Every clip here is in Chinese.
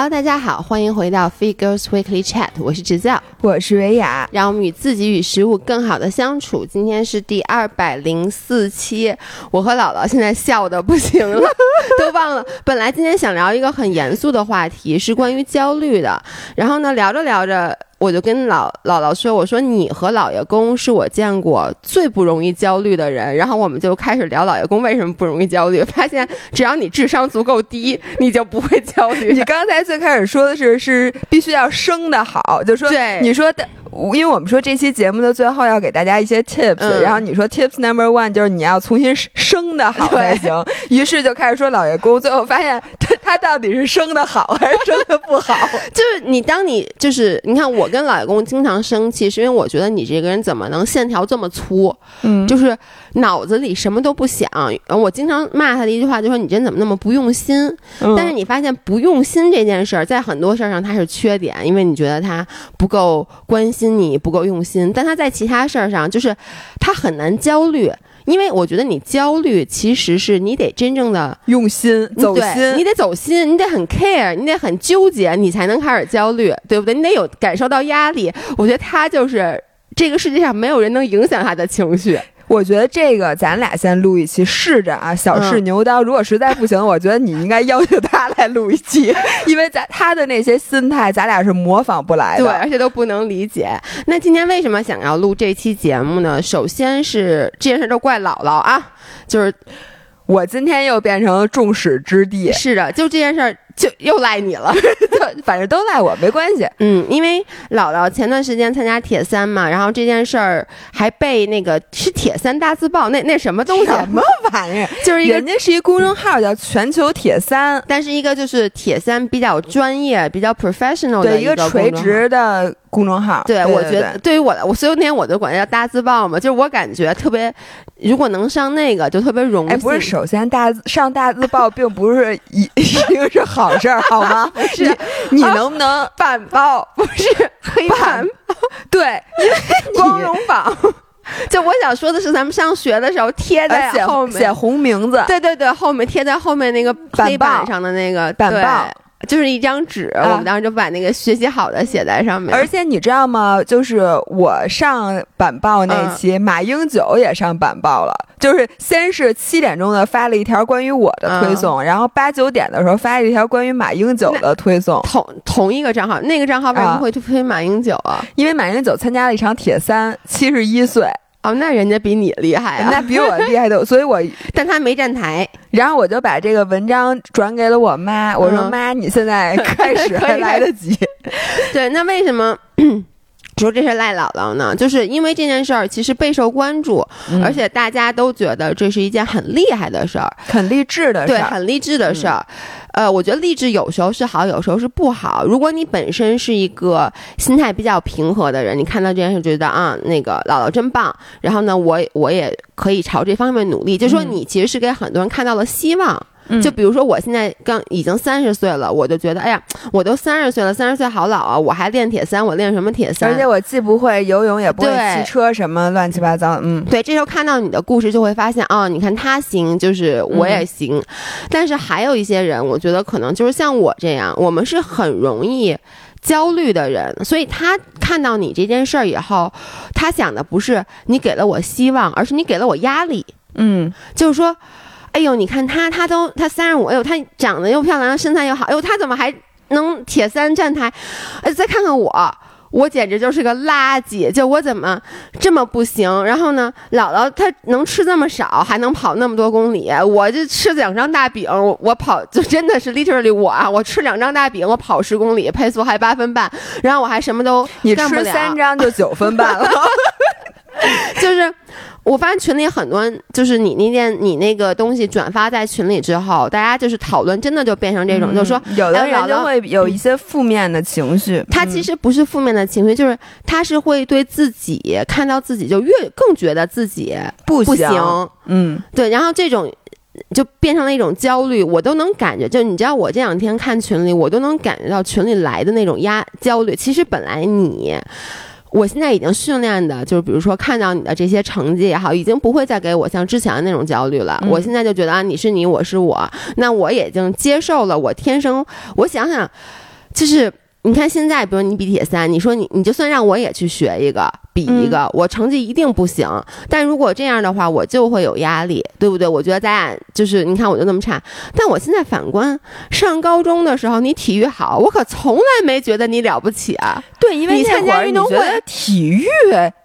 Hello，大家好，欢迎回到 Fit Girls Weekly Chat，我是直教，我是维雅，让我们与自己与食物更好的相处。今天是第二百零四期，我和姥姥现在笑的不行了，都忘了。本来今天想聊一个很严肃的话题，是关于焦虑的，然后呢，聊着聊着。我就跟姥姥姥说：“我说你和姥爷公是我见过最不容易焦虑的人。”然后我们就开始聊姥爷公为什么不容易焦虑，发现只要你智商足够低，你就不会焦虑。你刚才最开始说的是是必须要生的好，就说对你说的。因为我们说这期节目的最后要给大家一些 tips，然后你说 tips number one 就是你要重新生的好才行，于是就开始说老爷公，最后发现他他到底是生的好还是生的不好？就是你当你就是你看我跟老爷公经常生气，是因为我觉得你这个人怎么能线条这么粗？嗯，就是脑子里什么都不想。我经常骂他的一句话就说你这人怎么那么不用心？但是你发现不用心这件事儿在很多事儿上它是缺点，因为你觉得他不够关心。心你不够用心，但他在其他事儿上就是他很难焦虑，因为我觉得你焦虑其实是你得真正的用心走心，你得走心，你得很 care，你得很纠结，你才能开始焦虑，对不对？你得有感受到压力。我觉得他就是这个世界上没有人能影响他的情绪。我觉得这个咱俩先录一期试着啊，小试牛刀。如果实在不行，我觉得你应该要求他来录一期，因为咱他的那些心态，咱俩是模仿不来的，对，而且都不能理解。那今天为什么想要录这期节目呢？首先是这件事都怪姥姥啊，就是我今天又变成了众矢之的。是的，就这件事儿。就又赖你了，反正都赖我没关系。嗯，因为姥姥前段时间参加铁三嘛，然后这件事儿还被那个是铁三大字报，那那什么东西？什么玩意儿？就是一个人家是一公众号叫全球铁三，但是一个就是铁三比较专业、比较 professional 的一个垂直的。公众号，对我觉得对于我来，我所有年我都管它叫大字报嘛，就是我感觉特别，如果能上那个就特别荣幸。哎，不是，首先大上大字报并不是一 一定是好事儿，好吗？是，你能不能板报？不是黑板，对，光荣榜。就我想说的是，咱们上学的时候贴在后面写红名字，对对对，后面贴在后面那个黑板上的那个板报。就是一张纸，我们当时就把那个学习好的写在上面。而且你知道吗？就是我上板报那期，马英九也上板报了。就是先是七点钟的发了一条关于我的推送，然后八九点的时候发了一条关于马英九的推送。同同一个账号，那个账号为什么会推马英九啊？因为马英九参加了一场铁三，七十一岁。哦，那人家比你厉害啊！那比我厉害的，所以我，但他没站台。然后我就把这个文章转给了我妈，我说：“妈，你现在开始 还来得及。”对，那为什么说这是赖姥姥呢？就是因为这件事儿其实备受关注，而且大家都觉得这是一件很厉害的事儿，很励志的事儿，对，很励志的事儿。呃，我觉得励志有时候是好，有时候是不好。如果你本身是一个心态比较平和的人，你看到这件事觉得啊，那个姥姥真棒，然后呢，我我也可以朝这方面努力。就说你其实是给很多人看到了希望。就比如说我现在刚已经三十岁了，我就觉得，哎呀，我都三十岁了，三十岁好老啊，我还练铁三，我练什么铁三？而且我既不会游泳，也不会骑车，什么乱七八糟。嗯，对，这时候看到你的故事，就会发现，哦，你看他行，就是我也行。但是还有一些人，我觉得可能就是像我这样，我们是很容易焦虑的人，所以他看到你这件事儿以后，他想的不是你给了我希望，而是你给了我压力。嗯，就是说。哎呦，你看他，他都他三十五，哎呦，他长得又漂亮，身材又好，哎呦，他怎么还能铁三站台？哎，再看看我，我简直就是个垃圾，就我怎么这么不行？然后呢，姥姥她能吃这么少，还能跑那么多公里，我就吃两张大饼，我跑就真的是 literally 我啊，我吃两张大饼，我跑十公里，配速还八分半，然后我还什么都你吃三张就九分半了，就是。我发现群里很多，就是你那件你那个东西转发在群里之后，大家就是讨论，真的就变成这种，就是说有的人就会有一些负面的情绪。他其实不是负面的情绪，就是他是会对自己看到自己就越更觉得自己不行。嗯，对，然后这种就变成了一种焦虑。我都能感觉，就你知道，我这两天看群里，我都能感觉到群里来的那种压焦虑。其实本来你。我现在已经训练的，就是比如说看到你的这些成绩也好，已经不会再给我像之前的那种焦虑了。我现在就觉得啊，你是你，我是我，那我已经接受了。我天生，我想想，就是。你看现在，比如你比铁三，你说你你就算让我也去学一个比一个，我成绩一定不行。但如果这样的话，我就会有压力，对不对？我觉得咱俩就是你看我就那么差。但我现在反观上高中的时候，你体育好，我可从来没觉得你了不起啊。对，因为你参加运动会，体育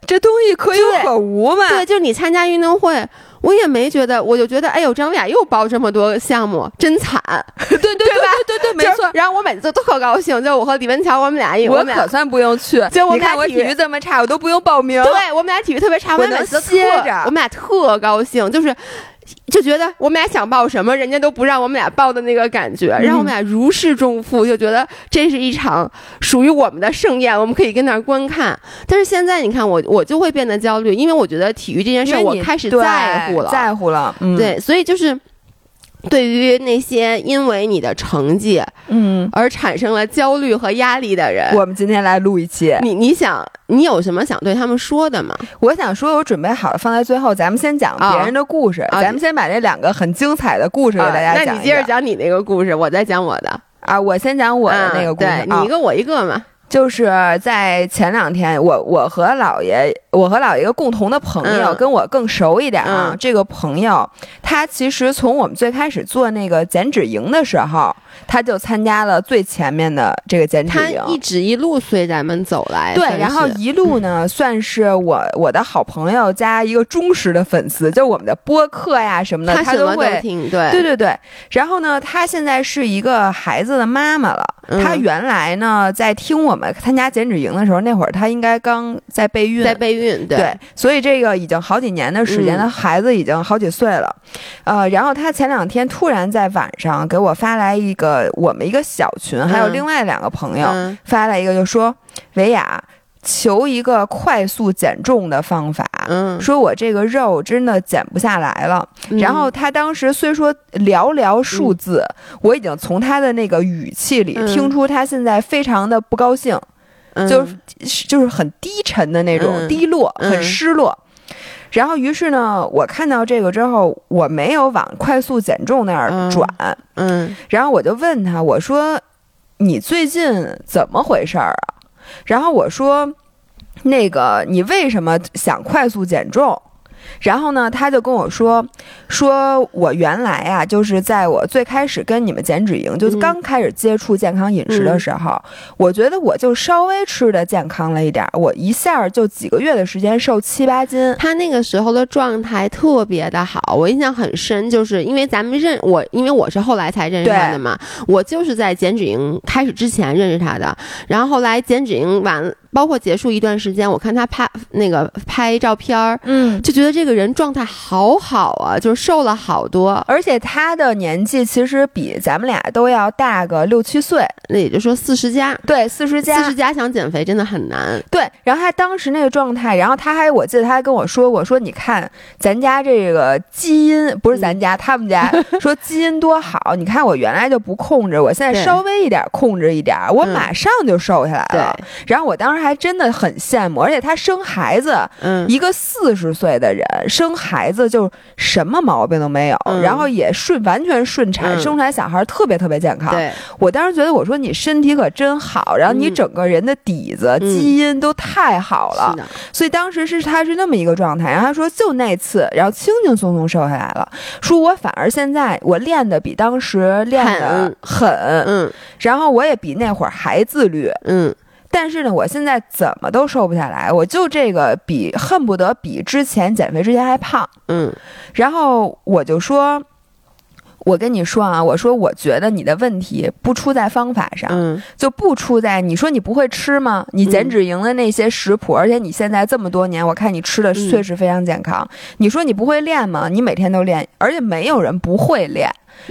这东西可有可无嘛。对，就是你参加运动会。我也没觉得，我就觉得，哎呦，张伟雅又报这么多项目，真惨，对对对吧？对对，没错。然后我每次都特高兴，就我和李文乔，我们俩一，我可算不用去。就我们俩体育这么差，我都不用报名。对我们俩体育特别差，我们每次歇着，我们俩特高兴，就是。就觉得我们俩想报什么，人家都不让我们俩报的那个感觉，让我们俩如释重负，就觉得这是一场属于我们的盛宴，我们可以跟那儿观看。但是现在你看我，我就会变得焦虑，因为我觉得体育这件事我开始在乎了，在乎了，对，所以就是。对于那些因为你的成绩，嗯，而产生了焦虑和压力的人，我们今天来录一期。你你想，你有什么想对他们说的吗？我想说，我准备好了，放在最后。咱们先讲别人的故事，咱们先把这两个很精彩的故事给大家讲。那你接着讲你那个故事，我再讲我的。啊，我先讲我的那个故事，你一个我一个嘛。就是在前两天，我我和姥爷，我和姥爷一个共同的朋友，跟我更熟一点啊。这个朋友，他其实从我们最开始做那个减脂营的时候。他就参加了最前面的这个减脂营，他一直一路随咱们走来，对，然后一路呢 算是我我的好朋友加一个忠实的粉丝，就我们的播客呀什么的，他都会听，对，对对对。然后呢，他现在是一个孩子的妈妈了。他原来呢在听我们参加减脂营的时候，那会儿他应该刚在备孕，在备孕，对，所以这个已经好几年的时间，他孩子已经好几岁了，呃，然后他前两天突然在晚上给我发来一个。呃，我们一个小群还有另外两个朋友发来一个，就说维亚求一个快速减重的方法。嗯，说我这个肉真的减不下来了。然后他当时虽说寥寥数字，我已经从他的那个语气里听出他现在非常的不高兴，就是就是很低沉的那种低落，很失落。然后，于是呢，我看到这个之后，我没有往快速减重那儿转，嗯，然后我就问他，我说：“你最近怎么回事儿啊？”然后我说：“那个，你为什么想快速减重？”然后呢，他就跟我说，说我原来啊，就是在我最开始跟你们减脂营，就是刚开始接触健康饮食的时候，我觉得我就稍微吃的健康了一点，我一下就几个月的时间瘦七八斤。他那个时候的状态特别的好，我印象很深，就是因为咱们认我，因为我是后来才认识他的嘛，我就是在减脂营开始之前认识他的，然后后来减脂营完。包括结束一段时间，我看他拍那个拍照片儿，嗯，就觉得这个人状态好好啊，就是瘦了好多，而且他的年纪其实比咱们俩都要大个六七岁，那也就说四十加，对，四十加，四十加想减肥真的很难，对。然后他当时那个状态，然后他还我记得他还跟我说过，说你看咱家这个基因不是咱家，他们家说基因多好，你看我原来就不控制，我现在稍微一点控制一点，我马上就瘦下来了。然后我当时。还真的很羡慕，而且她生孩子，嗯，一个四十岁的人生孩子就什么毛病都没有，然后也顺完全顺产，生出来小孩特别特别健康。对，我当时觉得我说你身体可真好，然后你整个人的底子基因都太好了，所以当时是他是那么一个状态。然后他说就那次，然后轻轻松松瘦下来了，说我反而现在我练的比当时练的狠，嗯，然后我也比那会儿还自律，嗯。但是呢，我现在怎么都瘦不下来，我就这个比恨不得比之前减肥之前还胖，嗯，然后我就说，我跟你说啊，我说我觉得你的问题不出在方法上，嗯，就不出在你说你不会吃吗？你减脂营的那些食谱，而且你现在这么多年，我看你吃的确实非常健康。你说你不会练吗？你每天都练，而且没有人不会练。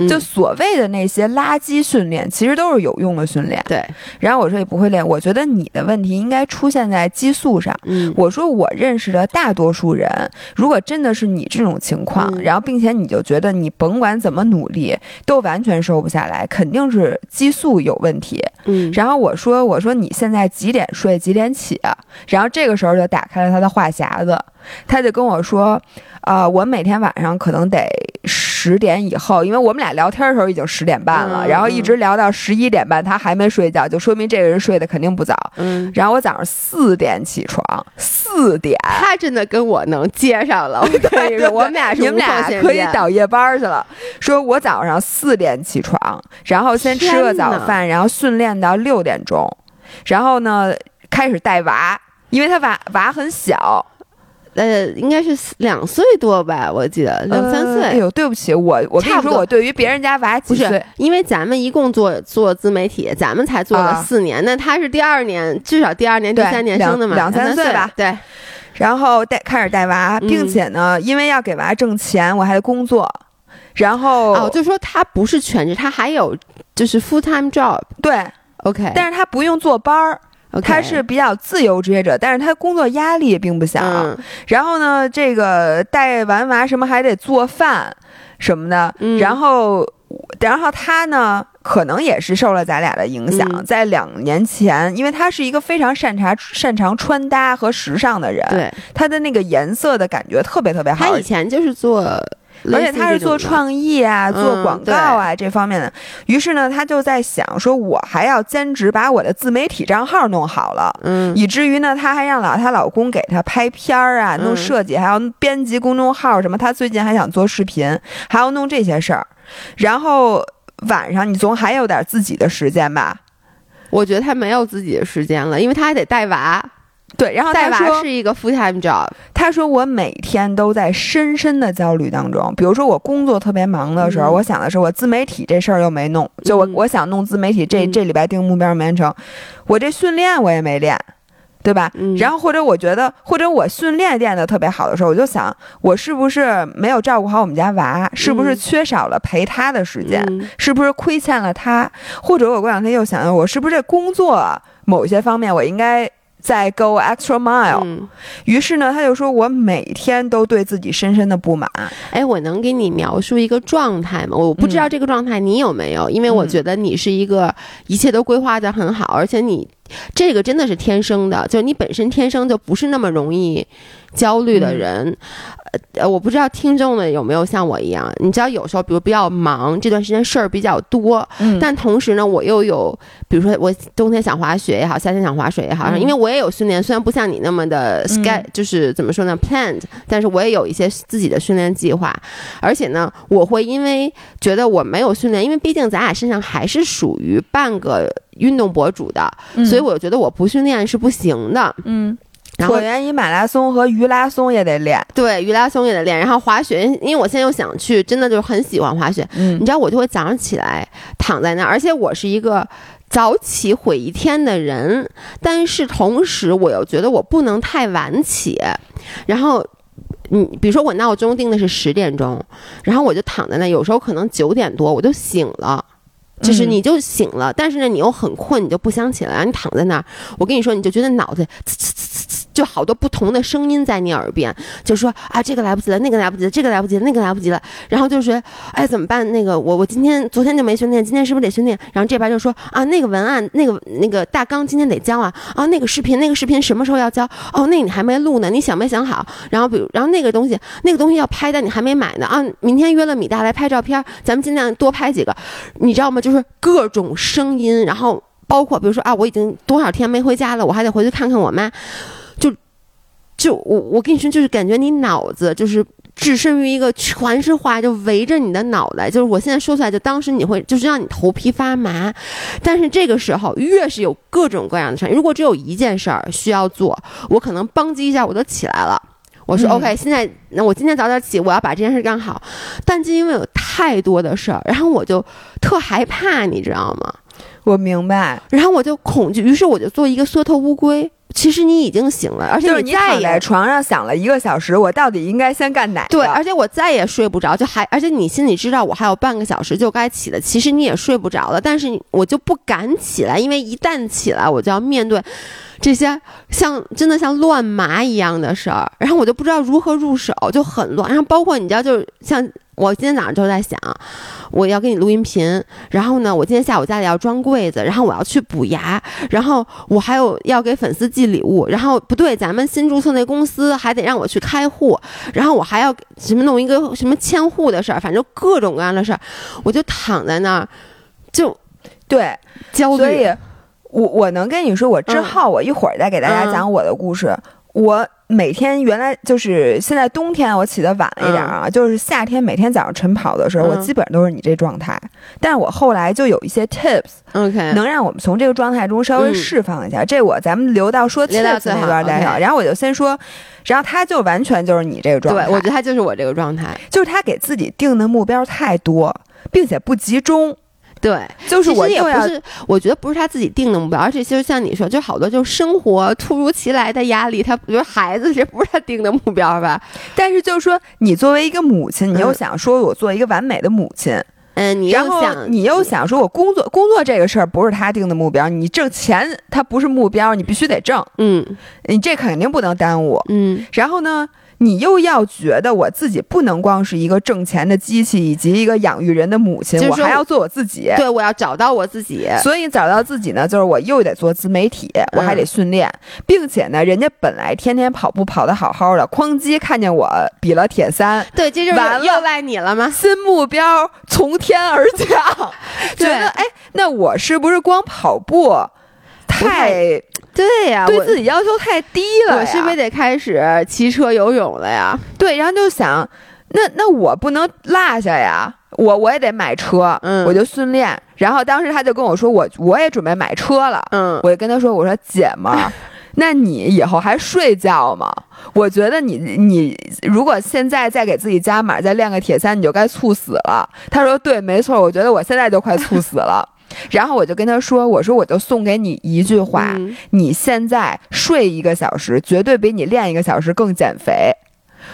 就所谓的那些垃圾训练，其实都是有用的训练。对。然后我说也不会练，我觉得你的问题应该出现在激素上。嗯。我说我认识的大多数人，如果真的是你这种情况，然后并且你就觉得你甭管怎么努力都完全瘦不下来，肯定是激素有问题。嗯。然后我说我说你现在几点睡几点起？然后这个时候就打开了他的话匣子，他就跟我说，啊，我每天晚上可能得。十点以后，因为我们俩聊天的时候已经十点半了，然后一直聊到十一点半，他还没睡觉，就说明这个人睡得肯定不早。嗯，然后我早上四点起床，四点，他真的跟我能接上了。我跟你说，我们俩你们俩可以倒夜班去了。说我早上四点起床，然后先吃个早饭，然后训练到六点钟，然后呢开始带娃，因为他娃娃很小。呃，应该是两岁多吧，我记得两三岁。哎呦，对不起，我我跟你说，我对于别人家娃不是，因为咱们一共做做自媒体，咱们才做了四年，那他是第二年，至少第二年、第三年生的嘛，两三岁吧。对，然后带开始带娃，并且呢，因为要给娃挣钱，我还得工作，然后哦，就说他不是全职，他还有就是 full time job。对，OK，但是他不用坐班儿。他是比较自由职业者，但是他工作压力并不小。然后呢，这个带完娃什么还得做饭什么的。然后，然后他呢，可能也是受了咱俩的影响，在两年前，因为他是一个非常擅长擅长穿搭和时尚的人，对他的那个颜色的感觉特别特别好。他以前就是做。而且他是做创意啊，做广告啊这方面的。于是呢，他就在想说，我还要兼职把我的自媒体账号弄好了。嗯，以至于呢，他还让老她老公给她拍片儿啊，弄设计，还要编辑公众号什么。他最近还想做视频，还要弄这些事儿。然后晚上你总还有点自己的时间吧？我觉得他没有自己的时间了，因为他还得带娃。对，然后带娃是一个 full time job。他说我每天都在深深的焦虑当中。比如说我工作特别忙的时候，我想的是我自媒体这事儿又没弄，就我我想弄自媒体，这这礼拜定目标没完成，我这训练我也没练，对吧？然后或者我觉得，或者我训练练的特别好的时候，我就想我是不是没有照顾好我们家娃，是不是缺少了陪他的时间，是不是亏欠了他？或者我过两天又想，我是不是这工作某些方面我应该。在 go extra mile，于是呢，他就说：“我每天都对自己深深的不满。”哎，我能给你描述一个状态吗？我不知道这个状态你有没有，因为我觉得你是一个一切都规划的很好，而且你这个真的是天生的，就是你本身天生就不是那么容易焦虑的人。呃，我不知道听众们有没有像我一样，你知道有时候比如比较忙，这段时间事儿比较多，嗯，但同时呢，我又有，比如说我冬天想滑雪也好，夏天想滑水也好，因为我也有训练，虽然不像你那么的 sky，就是怎么说呢，planned，但是我也有一些自己的训练计划，而且呢，我会因为觉得我没有训练，因为毕竟咱俩身上还是属于半个运动博主的，所以我觉得我不训练是不行的，嗯。椭圆仪马拉松和鱼拉松也得练，对，鱼拉松也得练。然后滑雪，因为我现在又想去，真的就是很喜欢滑雪。嗯，你知道我就会早上起来躺在那儿，而且我是一个早起毁一天的人，但是同时我又觉得我不能太晚起。然后，你比如说我闹钟定的是十点钟，然后我就躺在那，有时候可能九点多我就醒了。就是你就醒了，但是呢，你又很困，你就不想起来，你躺在那儿。我跟你说，你就觉得脑袋呲呲呲呲，就好多不同的声音在你耳边，就说啊，这个来不及了，那个来不及了，这个来不及了，那个来不及了。然后就是，哎，怎么办？那个我我今天昨天就没训练，今天是不是得训练？然后这边就说啊，那个文案，那个那个大纲今天得交啊，啊，那个视频，那个视频什么时候要交？哦，那你还没录呢，你想没想好？然后比如，然后那个东西，那个东西要拍的，你还没买呢啊，明天约了米大来拍照片，咱们尽量多拍几个，你知道吗？就是。各种声音，然后包括比如说啊，我已经多少天没回家了，我还得回去看看我妈。就就我我跟你说，就是感觉你脑子就是置身于一个全是话，就围着你的脑袋。就是我现在说出来，就当时你会就是让你头皮发麻。但是这个时候，越是有各种各样的事儿，如果只有一件事儿需要做，我可能邦叽一下我就起来了。我说 OK，现在那我今天早点起，我要把这件事干好。但就因为有太多的事儿，然后我就特害怕，你知道吗？我明白。然后我就恐惧，于是我就做一个缩头乌龟。其实你已经醒了，而且你躺在床上想了一个小时，我到底应该先干哪？对，而且我再也睡不着，就还而且你心里知道我还有半个小时就该起了，其实你也睡不着了，但是我就不敢起来，因为一旦起来，我就要面对。这些像真的像乱麻一样的事儿，然后我就不知道如何入手，就很乱。然后包括你知道，就是像我今天早上就在想，我要给你录音频，然后呢，我今天下午家里要装柜子，然后我要去补牙，然后我还有要给粉丝寄礼物，然后不对，咱们新注册那公司还得让我去开户，然后我还要什么弄一个什么迁户的事儿，反正各种各样的事儿，我就躺在那儿，就对焦虑。所以，我我能跟你说，我之后我一会儿再给大家讲我的故事，我。每天原来就是现在冬天我起的晚了一点啊，就是夏天每天早上晨跑的时候，我基本上都是你这状态。但是我后来就有一些 tips，OK，能让我们从这个状态中稍微释放一下。这我咱们留到说 tips 那段再聊。然后我就先说，然后他就完全就是你这个状态。对，我觉得他就是我这个状态，就是他给自己定的目标太多，并且不集中。对，就是我也不是，我觉得不是他自己定的目标，而且其实像你说，就好多就是生活突如其来的压力，他觉得孩子这不是他定的目标吧？但是就是说，你作为一个母亲，你又想说我做一个完美的母亲，嗯，你又想，你又想说我工作工作这个事儿不是他定的目标，你挣钱他不是目标，你必须得挣，嗯，你这肯定不能耽误，嗯，然后呢？你又要觉得我自己不能光是一个挣钱的机器，以及一个养育人的母亲，我还要做我自己。对，我要找到我自己。所以找到自己呢，就是我又得做自媒体，我还得训练，并且呢，人家本来天天跑步跑得好好的，哐叽看见我比了铁三，对，这就完了，又赖你了吗？新目标从天而降，觉得哎，那我是不是光跑步太？对呀，对自己要求太低了，我是不是得开始骑车游泳了呀？对，然后就想，那那我不能落下呀，我我也得买车，嗯，我就训练。然后当时他就跟我说，我我也准备买车了，嗯，我就跟他说，我说姐们儿，那你以后还睡觉吗？我觉得你你如果现在再给自己加码，再练个铁三，你就该猝死了。他说对，没错，我觉得我现在就快猝死了。然后我就跟他说：“我说我就送给你一句话，你现在睡一个小时，绝对比你练一个小时更减肥。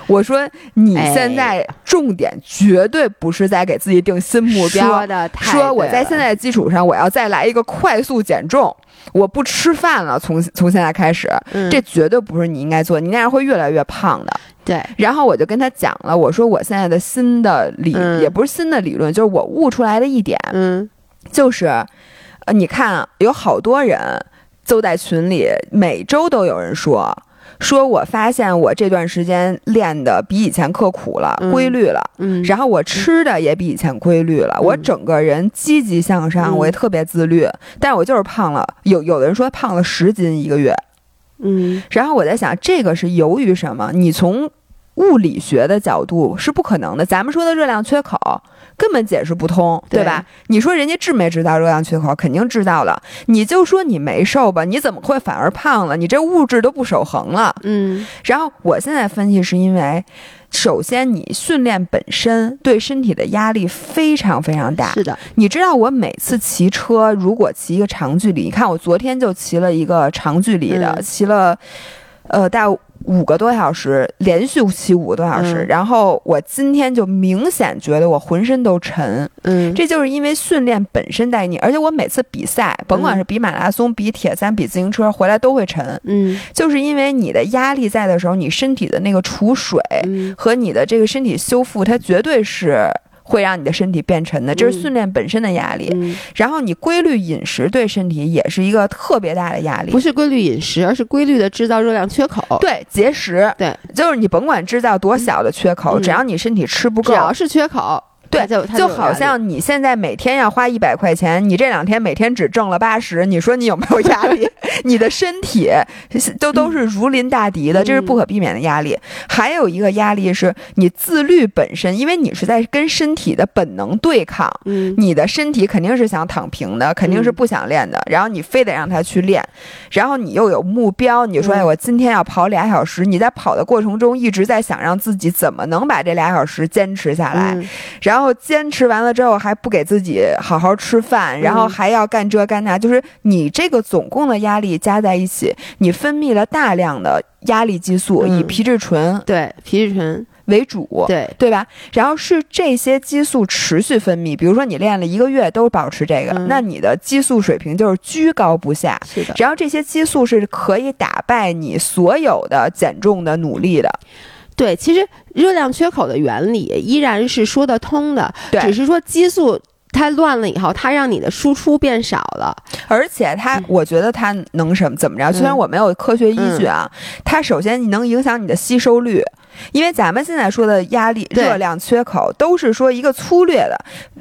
我说你现在重点绝对不是在给自己定新目标，说的说我在现在的基础上我要再来一个快速减重，我不吃饭了，从从现在开始，这绝对不是你应该做，你那样会越来越胖的。对。然后我就跟他讲了，我说我现在的新的理也不是新的理论，就是我悟出来的一点，嗯。”就是，呃，你看，有好多人都在群里，每周都有人说，说我发现我这段时间练的比以前刻苦了，规律了，嗯，然后我吃的也比以前规律了，我整个人积极向上，我也特别自律，但是我就是胖了，有有的人说胖了十斤一个月，嗯，然后我在想，这个是由于什么？你从物理学的角度是不可能的，咱们说的热量缺口。根本解释不通，对吧？你说人家制没制造热量缺口？肯定制造了。你就说你没瘦吧，你怎么会反而胖了？你这物质都不守恒了。嗯。然后我现在分析是因为，首先你训练本身对身体的压力非常非常大。是的。你知道我每次骑车，如果骑一个长距离，你看我昨天就骑了一个长距离的，骑了，呃，大。五个多小时，连续骑五个多小时，然后我今天就明显觉得我浑身都沉，嗯，这就是因为训练本身带你，而且我每次比赛，甭管是比马拉松、比铁三、比自行车，回来都会沉，嗯，就是因为你的压力在的时候，你身体的那个储水和你的这个身体修复，它绝对是。会让你的身体变沉的，这是训练本身的压力。然后你规律饮食对身体也是一个特别大的压力。不是规律饮食，而是规律的制造热量缺口。对，节食。对，就是你甭管制造多小的缺口，只要你身体吃不够，只要是缺口。对，就就好像你现在每天要花一百块钱，你这两天每天只挣了八十，你说你有没有压力？你的身体都都是如临大敌的，这是不可避免的压力。还有一个压力是你自律本身，因为你是在跟身体的本能对抗。嗯，你的身体肯定是想躺平的，肯定是不想练的，然后你非得让他去练，然后你又有目标，你说哎，我今天要跑俩小时，你在跑的过程中一直在想让自己怎么能把这俩小时坚持下来，然后。然后坚持完了之后还不给自己好好吃饭，然后还要干这干那，就是你这个总共的压力加在一起，你分泌了大量的压力激素，以皮质醇对皮质醇为主，对对吧？然后是这些激素持续分泌，比如说你练了一个月都保持这个，那你的激素水平就是居高不下。是的。然后这些激素是可以打败你所有的减重的努力的。对，其实热量缺口的原理依然是说得通的，只是说激素。它乱了以后，它让你的输出变少了，而且它，我觉得它能什么怎么着？虽然我没有科学依据啊，它首先你能影响你的吸收率。因为咱们现在说的压力热量缺口都是说一个粗略的，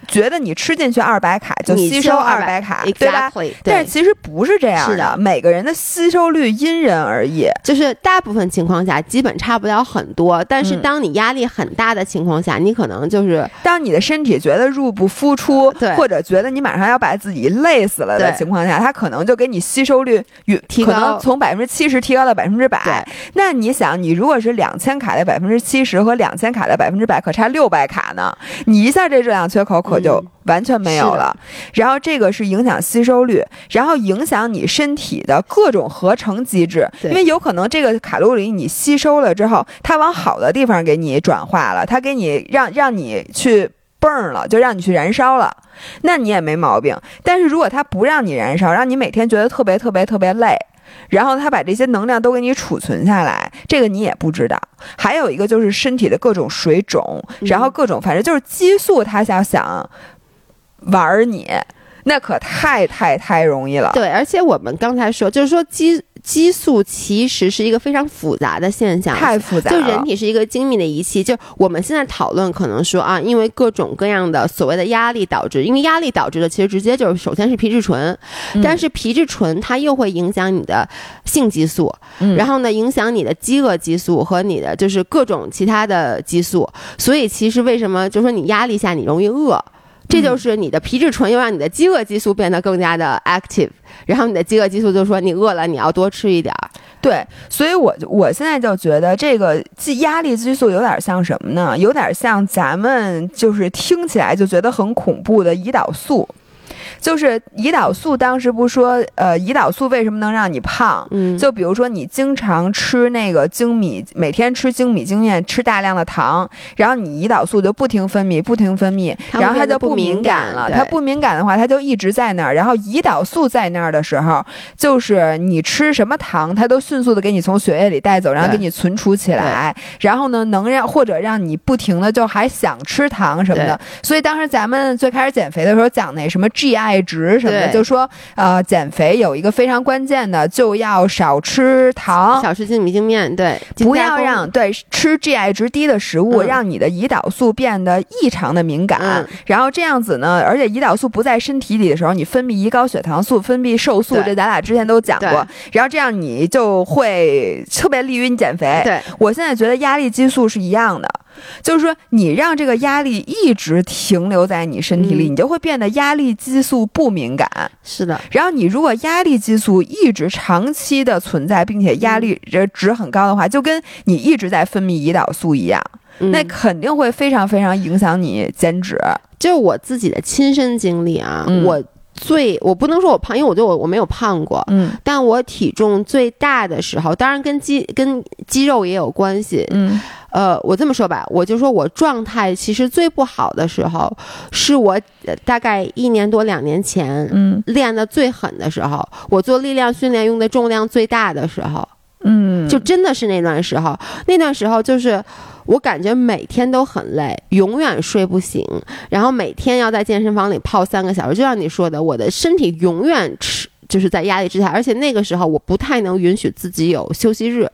觉得你吃进去二百卡就吸收二百卡，对吧？但是其实不是这样的，每个人的吸收率因人而异，就是大部分情况下基本差不了很多。但是当你压力很大的情况下，你可能就是当你的身体觉得入不敷出，对，或者觉得你马上要把自己累死了的情况下，它可能就给你吸收率与提高，从百分之七十提高到百分之百。那你想，你如果是两千卡的。百分之七十和两千卡的百分之百可差六百卡呢，你一下这热量缺口可就完全没有了。然后这个是影响吸收率，然后影响你身体的各种合成机制，因为有可能这个卡路里你吸收了之后，它往好的地方给你转化了，它给你让让你去蹦了，就让你去燃烧了，那你也没毛病。但是如果他不让你燃烧，让你每天觉得特别特别特别累。然后他把这些能量都给你储存下来，这个你也不知道。还有一个就是身体的各种水肿，然后各种反正就是激素，他想想玩你，那可太太太容易了。对，而且我们刚才说，就是说激。激素其实是一个非常复杂的现象，太复杂。就人体是一个精密的仪器，就我们现在讨论，可能说啊，因为各种各样的所谓的压力导致，因为压力导致的，其实直接就是首先是皮质醇，但是皮质醇它又会影响你的性激素，然后呢，影响你的饥饿激素和你的就是各种其他的激素，所以其实为什么就说你压力下你容易饿？这就是你的皮质醇又让你的饥饿激素变得更加的 active，然后你的饥饿激素就说你饿了，你要多吃一点儿。对，所以我我现在就觉得这个激压力激素有点像什么呢？有点像咱们就是听起来就觉得很恐怖的胰岛素。就是胰岛素，当时不说，呃，胰岛素为什么能让你胖？嗯，就比如说你经常吃那个精米，每天吃精米精面，吃大量的糖，然后你胰岛素就不停分泌，不停分泌，然后它就不敏感了。它不敏感的话，它就一直在那儿。然后胰岛素在那儿的时候，就是你吃什么糖，它都迅速的给你从血液里带走，然后给你存储起来。然后呢，能让或者让你不停的就还想吃糖什么的。所以当时咱们最开始减肥的时候讲那什么 GI。值什么的，就说呃，减肥有一个非常关键的，就要少吃糖，少吃精米精面，对，不要让对吃 GI 值低的食物，让你的胰岛素变得异常的敏感，然后这样子呢，而且胰岛素不在身体里的时候，你分泌胰高血糖素，分泌瘦素，这咱俩之前都讲过，然后这样你就会特别利于你减肥。对。我现在觉得压力激素是一样的。就是说，你让这个压力一直停留在你身体里，你就会变得压力激素不敏感。是的。然后你如果压力激素一直长期的存在，并且压力值很高的话，就跟你一直在分泌胰岛素一样，那肯定会非常非常影响你减脂。就是我自己的亲身经历啊，我最我不能说我胖，因为我觉得我我没有胖过，嗯，但我体重最大的时候，当然跟肌跟肌肉也有关系，嗯。呃，我这么说吧，我就说我状态其实最不好的时候，是我大概一年多两年前，嗯，练的最狠的时候，我做力量训练用的重量最大的时候，嗯，就真的是那段时候，那段时候就是我感觉每天都很累，永远睡不醒，然后每天要在健身房里泡三个小时，就像你说的，我的身体永远吃就是在压力之下，而且那个时候我不太能允许自己有休息日。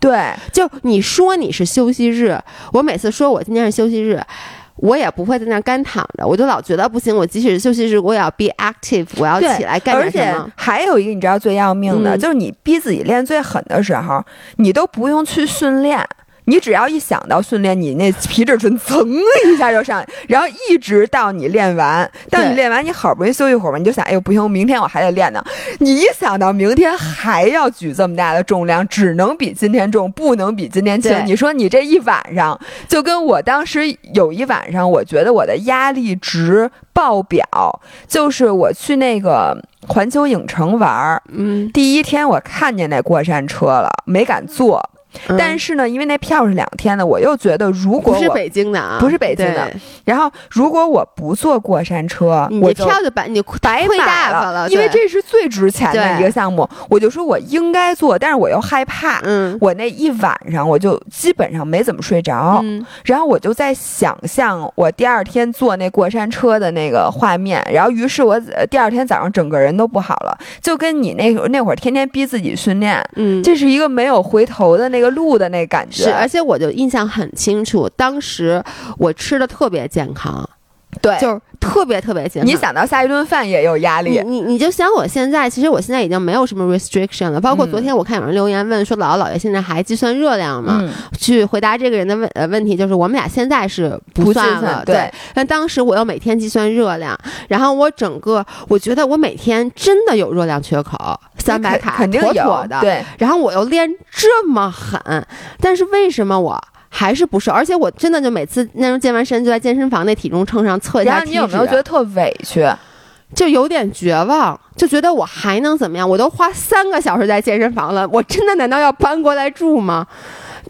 对，就你说你是休息日，我每次说我今天是休息日，我也不会在那干躺着，我就老觉得不行，我即使是休息时，我也要 be active，我要起来干点什么。而且还有一个你知道最要命的，就是你逼自己练最狠的时候，你都不用去训练。你只要一想到训练，你那皮质醇噌一下就上，然后一直到你练完，到你练完，你好不容易休息一会儿吧，你就想，哎呦不行，明天我还得练呢。你一想到明天还要举这么大的重量，只能比今天重，不能比今天轻。你说你这一晚上，就跟我当时有一晚上，我觉得我的压力值爆表，就是我去那个环球影城玩儿，嗯，第一天我看见那过山车了，没敢坐。但是呢，因为那票是两天的，我又觉得如果不是北京的啊，不是北京的，然后如果我不坐过山车，我票就白你白买了，因为这是最值钱的一个项目，我就说我应该坐，但是我又害怕，嗯，我那一晚上我就基本上没怎么睡着，然后我就在想象我第二天坐那过山车的那个画面，然后于是我第二天早上整个人都不好了，就跟你那那会儿天天逼自己训练，嗯，这是一个没有回头的那个路的那感觉，是，而且我就印象很清楚，当时我吃的特别健康。对，就是特别特别健康。你想到下一顿饭也有压力。你你就想我现在，其实我现在已经没有什么 restriction 了。包括昨天我看有人留言问说，姥姥姥爷现在还计算热量吗？去回答这个人的问呃问题，就是我们俩现在是不算了。对。但当时我又每天计算热量，然后我整个我觉得我每天真的有热量缺口，三百卡肯定有的。对。然后我又练这么狠，但是为什么我？还是不瘦，而且我真的就每次那时候健完身就在健身房那体重秤上测一下体脂，你有没有觉得特委屈？就有点绝望，就觉得我还能怎么样？我都花三个小时在健身房了，我真的难道要搬过来住吗？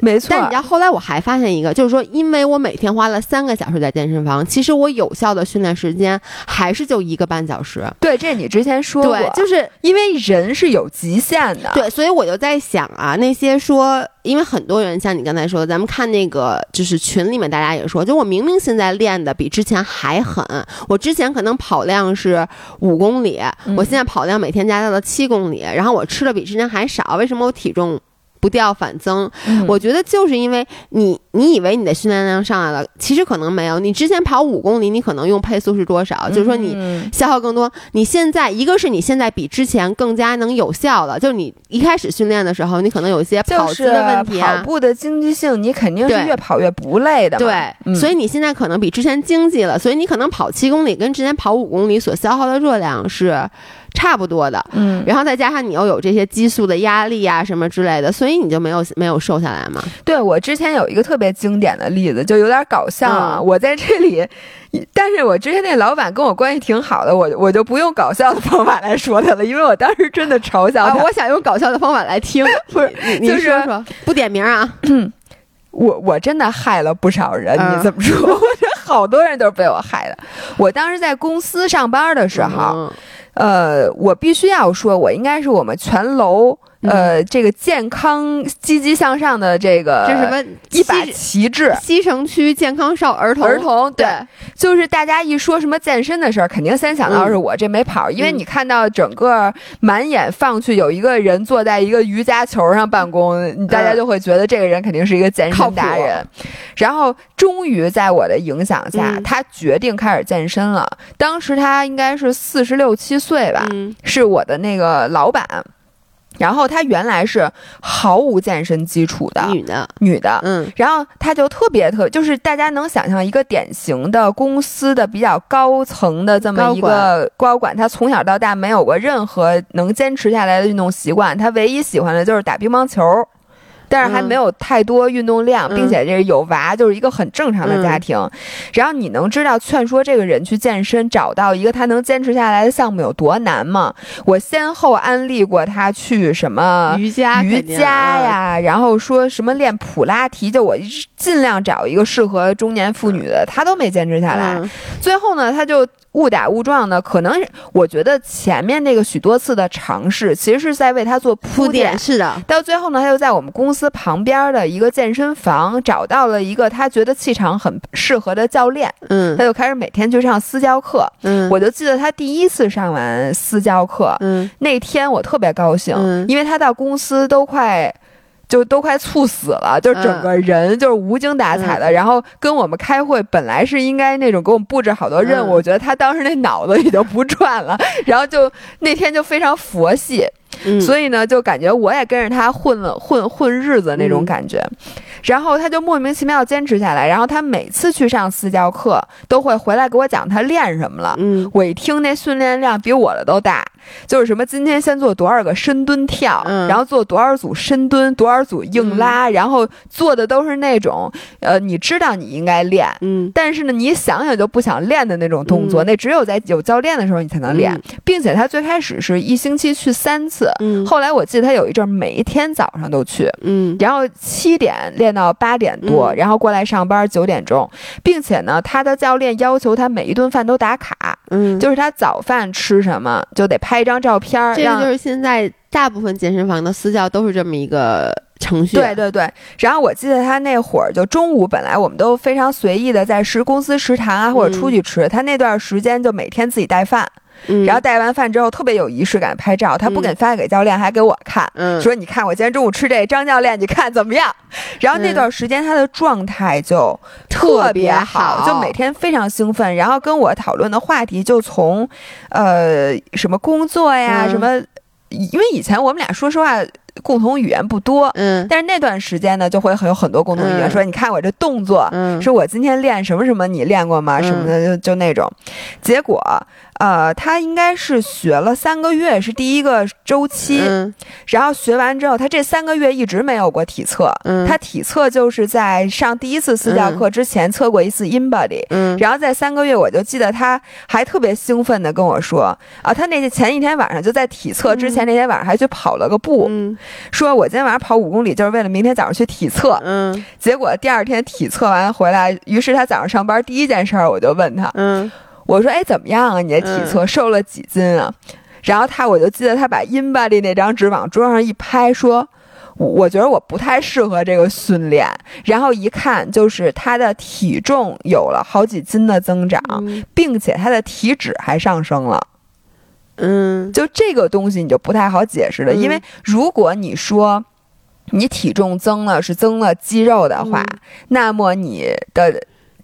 没错，但你知道后来我还发现一个，就是说，因为我每天花了三个小时在健身房，其实我有效的训练时间还是就一个半小时。对，这你之前说过，就是因为人是有极限的。对，所以我就在想啊，那些说，因为很多人像你刚才说，咱们看那个就是群里面大家也说，就我明明现在练的比之前还狠，我之前可能跑量是五公里，我现在跑量每天加到了七公里，然后我吃的比之前还少，为什么我体重？不掉反增，我觉得就是因为你，你以为你的训练量上来了，其实可能没有。你之前跑五公里，你可能用配速是多少？就是说你消耗更多。你现在一个是你现在比之前更加能有效了，就是你一开始训练的时候，你可能有一些跑姿的问题啊，跑步的经济性，你肯定是越跑越不累的。对，所以你现在可能比之前经济了，所以你可能跑七公里跟之前跑五公里所消耗的热量是。差不多的，嗯，然后再加上你又有这些激素的压力啊什么之类的，所以你就没有没有瘦下来嘛？对我之前有一个特别经典的例子，就有点搞笑啊。我在这里，但是我之前那老板跟我关系挺好的，我我就不用搞笑的方法来说他了，因为我当时真的嘲笑他。我想用搞笑的方法来听，不是，你说说，不点名啊。我我真的害了不少人，你怎么说？我觉得好多人都是被我害的。我当时在公司上班的时候。呃，我必须要说，我应该是我们全楼。呃，这个健康、积极向上的这个这什么一把旗帜，西城区健康少儿童儿童对，就是大家一说什么健身的事儿，肯定先想到是我这没跑，因为你看到整个满眼放去有一个人坐在一个瑜伽球上办公，大家就会觉得这个人肯定是一个健身达人。然后终于在我的影响下，他决定开始健身了。当时他应该是四十六七岁吧，是我的那个老板。然后她原来是毫无健身基础的女的，女的，嗯，然后她就特别特，就是大家能想象一个典型的公司的比较高层的这么一个高管，她从小到大没有过任何能坚持下来的运动习惯，她唯一喜欢的就是打乒乓球。但是还没有太多运动量，并且这有娃，就是一个很正常的家庭。然后你能知道劝说这个人去健身，找到一个他能坚持下来的项目有多难吗？我先后安利过他去什么瑜伽、瑜伽呀，然后说什么练普拉提，就我尽量找一个适合中年妇女的，他都没坚持下来。最后呢，他就。误打误撞的，可能我觉得前面那个许多次的尝试，其实是在为他做铺垫。是的，到最后呢，他又在我们公司旁边的一个健身房找到了一个他觉得气场很适合的教练。嗯，他就开始每天去上私教课。嗯，我就记得他第一次上完私教课，嗯，那天我特别高兴，因为他到公司都快。就都快猝死了，就整个人就是无精打采的。然后跟我们开会，本来是应该那种给我们布置好多任务，我觉得他当时那脑子已经不转了。然后就那天就非常佛系。所以呢，就感觉我也跟着他混了混混日子那种感觉，然后他就莫名其妙坚持下来，然后他每次去上私教课都会回来给我讲他练什么了。嗯，我一听那训练量比我的都大，就是什么今天先做多少个深蹲跳，然后做多少组深蹲，多少组硬拉，然后做的都是那种呃，你知道你应该练，嗯，但是呢，你想想就不想练的那种动作，那只有在有教练的时候你才能练，并且他最开始是一星期去三次。次。嗯，后来我记得他有一阵每一天早上都去，嗯，然后七点练到八点多，然后过来上班九点钟，并且呢，他的教练要求他每一顿饭都打卡，嗯，就是他早饭吃什么就得拍一张照片。这个就是现在大部分健身房的私教都是这么一个。程序对对对，然后我记得他那会儿就中午本来我们都非常随意的在食公司食堂啊或者出去吃，他那段时间就每天自己带饭，然后带完饭之后特别有仪式感拍照，他不仅发给教练，还给我看，说你看我今天中午吃这张教练你看怎么样？然后那段时间他的状态就特别好，就每天非常兴奋，然后跟我讨论的话题就从呃什么工作呀什么，因为以前我们俩说实话。共同语言不多，嗯，但是那段时间呢，就会很有很多共同语言。说你看我这动作，嗯，说我今天练什么什么，你练过吗？什么的，就就那种。结果。呃，他应该是学了三个月，是第一个周期，然后学完之后，他这三个月一直没有过体测。他体测就是在上第一次私教课之前测过一次 in body，然后在三个月，我就记得他还特别兴奋的跟我说，啊，他那前一天晚上就在体测之前那天晚上还去跑了个步，说我今天晚上跑五公里就是为了明天早上去体测。嗯，结果第二天体测完回来，于是他早上上班第一件事儿我就问他，嗯。我说哎，怎么样啊？你的体测瘦了几斤啊？然后他，我就记得他把 InBody 那张纸往桌上一拍，说：“我觉得我不太适合这个训练。”然后一看，就是他的体重有了好几斤的增长，并且他的体脂还上升了。嗯，就这个东西你就不太好解释了，因为如果你说你体重增了是增了肌肉的话，那么你的。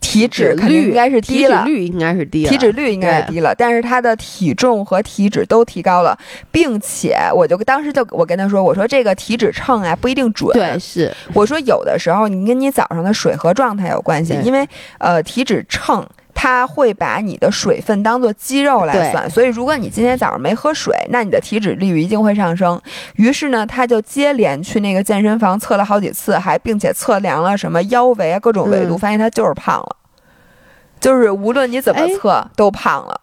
体脂率应该是低了，体脂率应该是低了，体脂率应该是低了，但是他的体重和体脂都提高了，并且我就当时就我跟他说，我说这个体脂秤啊不一定准，对，是，我说有的时候你跟你早上的水合状态有关系，因为呃体脂秤。他会把你的水分当做肌肉来算，所以如果你今天早上没喝水，那你的体脂率一定会上升。于是呢，他就接连去那个健身房测了好几次，还并且测量了什么腰围啊各种维度，发现他就是胖了，就是无论你怎么测都胖了。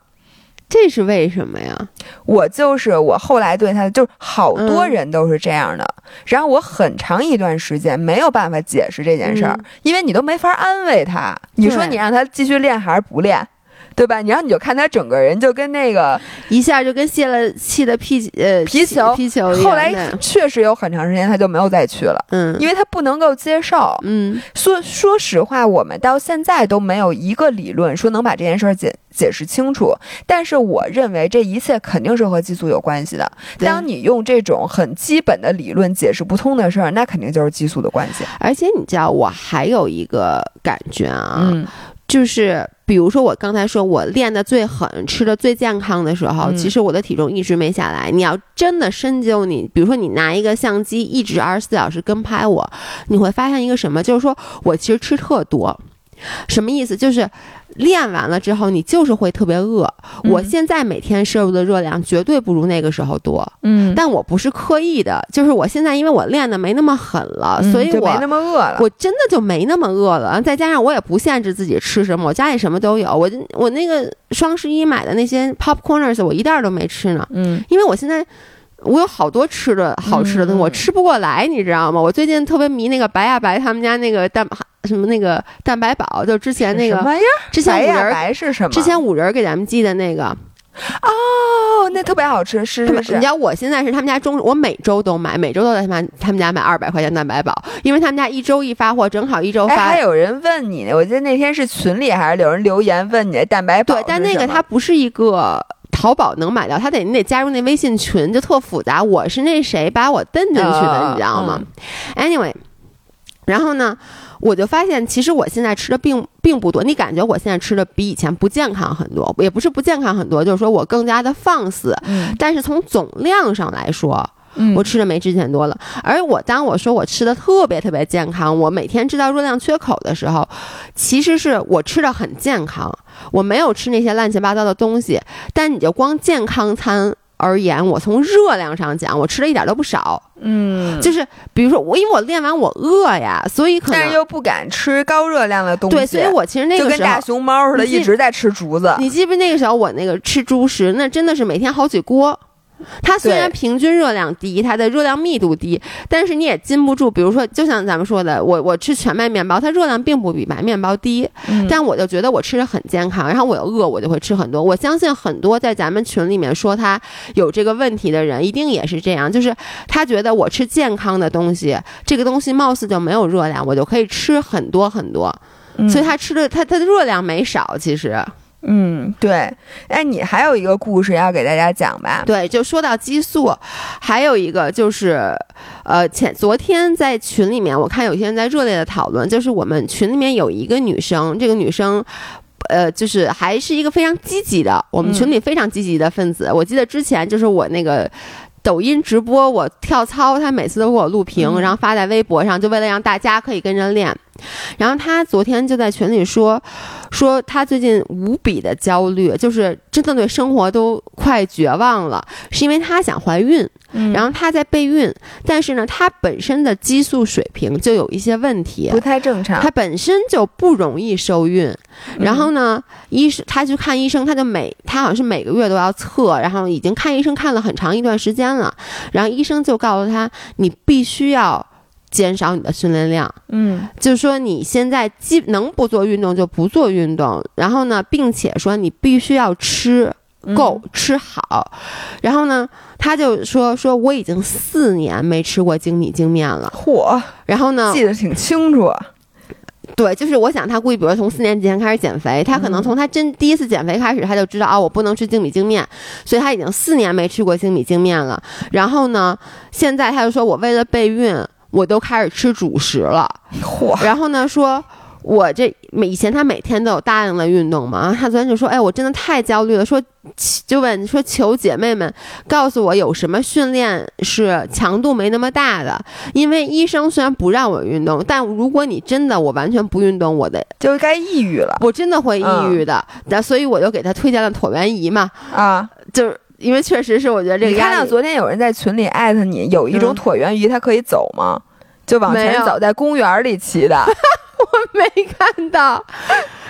这是为什么呀？我就是我后来对他，就好多人都是这样的。然后我很长一段时间没有办法解释这件事儿，因为你都没法安慰他。你说你让他继续练还是不练？对吧？然后你就看他整个人就跟那个一下就跟泄了气的皮呃皮球皮球后来确实有很长时间他就没有再去了，嗯，因为他不能够接受，嗯。说说实话，我们到现在都没有一个理论说能把这件事儿解解释清楚。但是我认为这一切肯定是和激素有关系的。当你用这种很基本的理论解释不通的事儿，那肯定就是激素的关系。而且你知道，我还有一个感觉啊。就是，比如说我刚才说我练的最狠、吃的最健康的时候，其实我的体重一直没下来。你要真的深究你，比如说你拿一个相机一直二十四小时跟拍我，你会发现一个什么？就是说我其实吃特多。什么意思？就是练完了之后，你就是会特别饿。我现在每天摄入的热量绝对不如那个时候多。嗯，但我不是刻意的，就是我现在因为我练的没那么狠了，所以我没那么饿了。我真的就没那么饿了。再加上我也不限制自己吃什么，我家里什么都有。我我那个双十一买的那些 popcorners，我一袋都没吃呢。嗯，因为我现在我有好多吃的好吃的东西，我吃不过来，你知道吗？我最近特别迷那个白呀白他们家那个蛋。什么那个蛋白宝，就之前那个什么呀？之前五仁白是什么？之前五仁给咱们寄的那个，哦，那特别好吃，是是是。你知道我现在是他们家中，我每周都买，每周都在他们他们家买二百块钱蛋白宝，因为他们家一周一发货，正好一周发。还有人问你，我记得那天是群里还是有人留言问你蛋白宝？对，但那个它不是一个淘宝能买到，他得你得加入那微信群，就特复杂。我是那谁把我蹬进去的，你知道吗？Anyway，然后呢？我就发现，其实我现在吃的并并不多。你感觉我现在吃的比以前不健康很多，也不是不健康很多，就是说我更加的放肆。嗯。但是从总量上来说，我吃的没之前多了。而我当我说我吃的特别特别健康，我每天知道热量缺口的时候，其实是我吃的很健康，我没有吃那些乱七八糟的东西。但你就光健康餐。而言，我从热量上讲，我吃的一点都不少。嗯，就是比如说我，因为我练完我饿呀，所以可能但是又不敢吃高热量的东西。对，所以我其实那个就跟大熊猫似的，一直在吃竹子。你记不？那个时候我那个吃猪食，那真的是每天好几锅。它虽然平均热量低，它的热量密度低，但是你也禁不住。比如说，就像咱们说的，我我吃全麦面包，它热量并不比白面包低，但我就觉得我吃的很健康，然后我又饿，我就会吃很多。我相信很多在咱们群里面说他有这个问题的人，一定也是这样，就是他觉得我吃健康的东西，这个东西貌似就没有热量，我就可以吃很多很多，所以他吃的他他的热量没少，其实。嗯，对，哎，你还有一个故事要给大家讲吧？对，就说到激素，还有一个就是，呃，前昨天在群里面，我看有些人在热烈的讨论，就是我们群里面有一个女生，这个女生，呃，就是还是一个非常积极的，我们群里非常积极的分子。我记得之前就是我那个抖音直播，我跳操，她每次都给我录屏，然后发在微博上，就为了让大家可以跟着练。然后他昨天就在群里说，说他最近无比的焦虑，就是真的对生活都快绝望了，是因为他想怀孕，然后他在备孕，但是呢，他本身的激素水平就有一些问题，不太正常，他本身就不容易受孕。然后呢，医生他去看医生，他就每他好像是每个月都要测，然后已经看医生看了很长一段时间了，然后医生就告诉他，你必须要。减少你的训练量，嗯，就是说你现在既能不做运动就不做运动，然后呢，并且说你必须要吃够吃好，然后呢，他就说说我已经四年没吃过精米精面了，嚯，然后呢，记得挺清楚，对，就是我想他估计，比如从四年前开始减肥，他可能从他真第一次减肥开始，他就知道啊，我不能吃精米精面，所以他已经四年没吃过精米精面了，然后呢，现在他就说我为了备孕。我都开始吃主食了，然后呢，说我这每以前他每天都有大量的运动嘛，他昨天就说，哎，我真的太焦虑了，说就问说求姐妹们告诉我有什么训练是强度没那么大的，因为医生虽然不让我运动，但如果你真的我完全不运动，我的就该抑郁了，我真的会抑郁的，那所以我就给他推荐了椭圆仪嘛，啊，就是。因为确实是，我觉得这个。你看到昨天有人在群里艾特你，有一种椭圆仪，它可以走吗？就往前走，在公园里骑的。我没看到。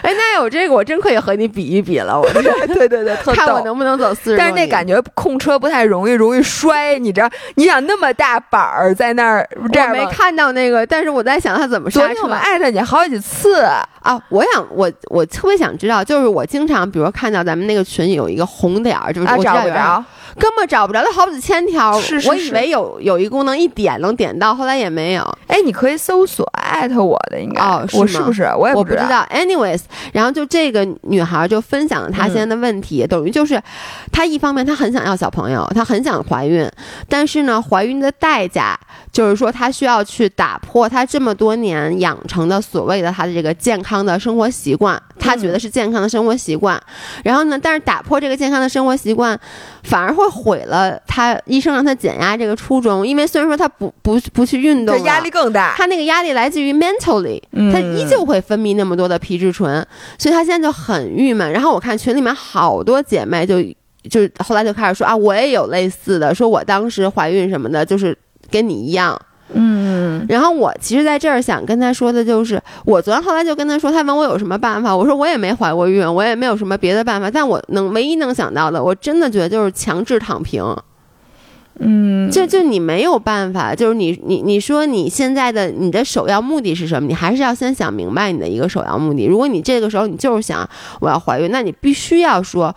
哎，那有这个，我真可以和你比一比了。我对对 对，看我能不能走四十。但是那感觉控车不太容易，容易摔。你知道？你想那么大板儿在那儿，我没看到那个。但是我在想他怎么刹车。昨天我们艾特你好几次啊！我想，我我特别想知道，就是我经常，比如看到咱们那个群有一个红点儿，就是我找不着。根本找不着，它好几千条。是是是，我以为有有一功能一点能点到，后来也没有。哎，你可以搜索艾特我的，应该哦，我是不是？我也不知道。Anyways，然后就这个女孩就分享了她现在的问题，等于就是她一方面她很想要小朋友，她很想怀孕，但是呢，怀孕的代价就是说她需要去打破她这么多年养成的所谓的她的这个健康的生活习惯，她觉得是健康的生活习惯。然后呢，但是打破这个健康的生活习惯，反而会。毁了他医生让他减压这个初衷，因为虽然说他不不不去运动，压力更大。他那个压力来自于 mentally，他依旧会分泌那么多的皮质醇，所以他现在就很郁闷。然后我看群里面好多姐妹就就后来就开始说啊，我也有类似的，说我当时怀孕什么的，就是跟你一样。嗯，然后我其实在这儿想跟他说的就是，我昨天后来就跟他说，他问我有什么办法，我说我也没怀过孕，我也没有什么别的办法，但我能唯一能想到的，我真的觉得就是强制躺平。嗯，就就你没有办法，就是你你你说你现在的你的首要目的是什么？你还是要先想明白你的一个首要目的。如果你这个时候你就是想我要怀孕，那你必须要说。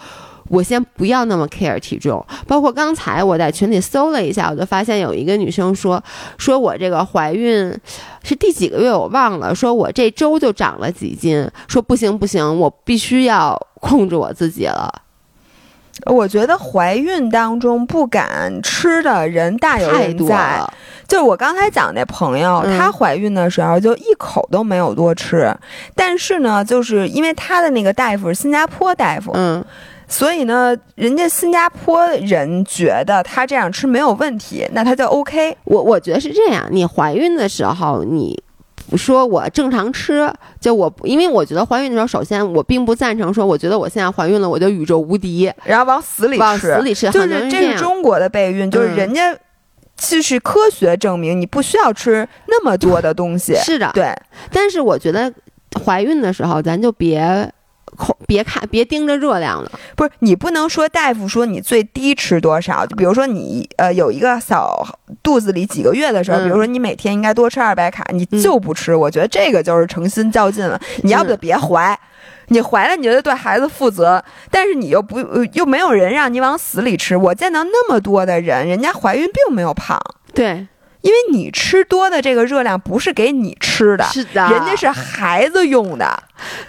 我先不要那么 care 体重，包括刚才我在群里搜了一下，我就发现有一个女生说，说我这个怀孕是第几个月我忘了，说我这周就长了几斤，说不行不行，我必须要控制我自己了。我觉得怀孕当中不敢吃的人大有人在，就是我刚才讲那朋友，她怀孕的时候就一口都没有多吃，但是呢，就是因为她的那个大夫是新加坡大夫，嗯。所以呢，人家新加坡人觉得他这样吃没有问题，那他就 OK。我我觉得是这样，你怀孕的时候，你说我正常吃，就我，因为我觉得怀孕的时候，首先我并不赞成说，我觉得我现在怀孕了，我就宇宙无敌，然后往死里吃，往死里吃，就是这是中国的备孕，就是人家就是科学证明你不需要吃那么多的东西，是的，对。但是我觉得怀孕的时候，咱就别。别看，别盯着热量了。不是，你不能说大夫说你最低吃多少，就比如说你呃有一个小肚子里几个月的时候，比如说你每天应该多吃二百卡，你就不吃，我觉得这个就是诚心较劲了。你要不就别怀，你怀了你就得对孩子负责，但是你又不又没有人让你往死里吃。我见到那么多的人，人家怀孕并没有胖。对。因为你吃多的这个热量不是给你吃的，是的，人家是孩子用的，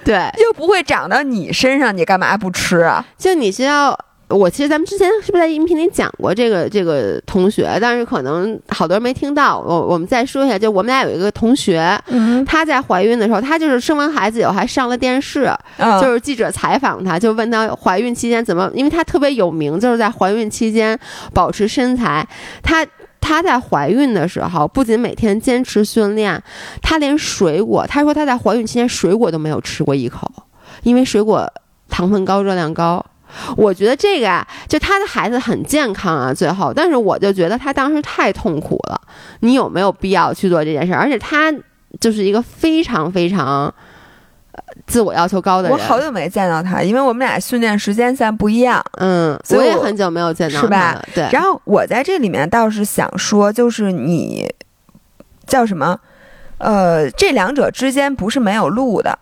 对，又不会长到你身上，你干嘛不吃啊？就你知道，我其实咱们之前是不是在音频里讲过这个这个同学？但是可能好多人没听到，我我们再说一下，就我们俩有一个同学，嗯，她在怀孕的时候，她就是生完孩子以后还上了电视，就是记者采访她，就问她怀孕期间怎么，因为她特别有名，就是在怀孕期间保持身材，她。她在怀孕的时候，不仅每天坚持训练，她连水果，她说她在怀孕期间水果都没有吃过一口，因为水果糖分高、热量高。我觉得这个啊，就她的孩子很健康啊，最后，但是我就觉得她当时太痛苦了。你有没有必要去做这件事？而且她就是一个非常非常。自我要求高的人，我好久没见到他，因为我们俩训练时间现在不一样。嗯，我也很久没有见到，是吧？对。然后我在这里面倒是想说，就是你叫什么？呃，这两者之间不是没有路的。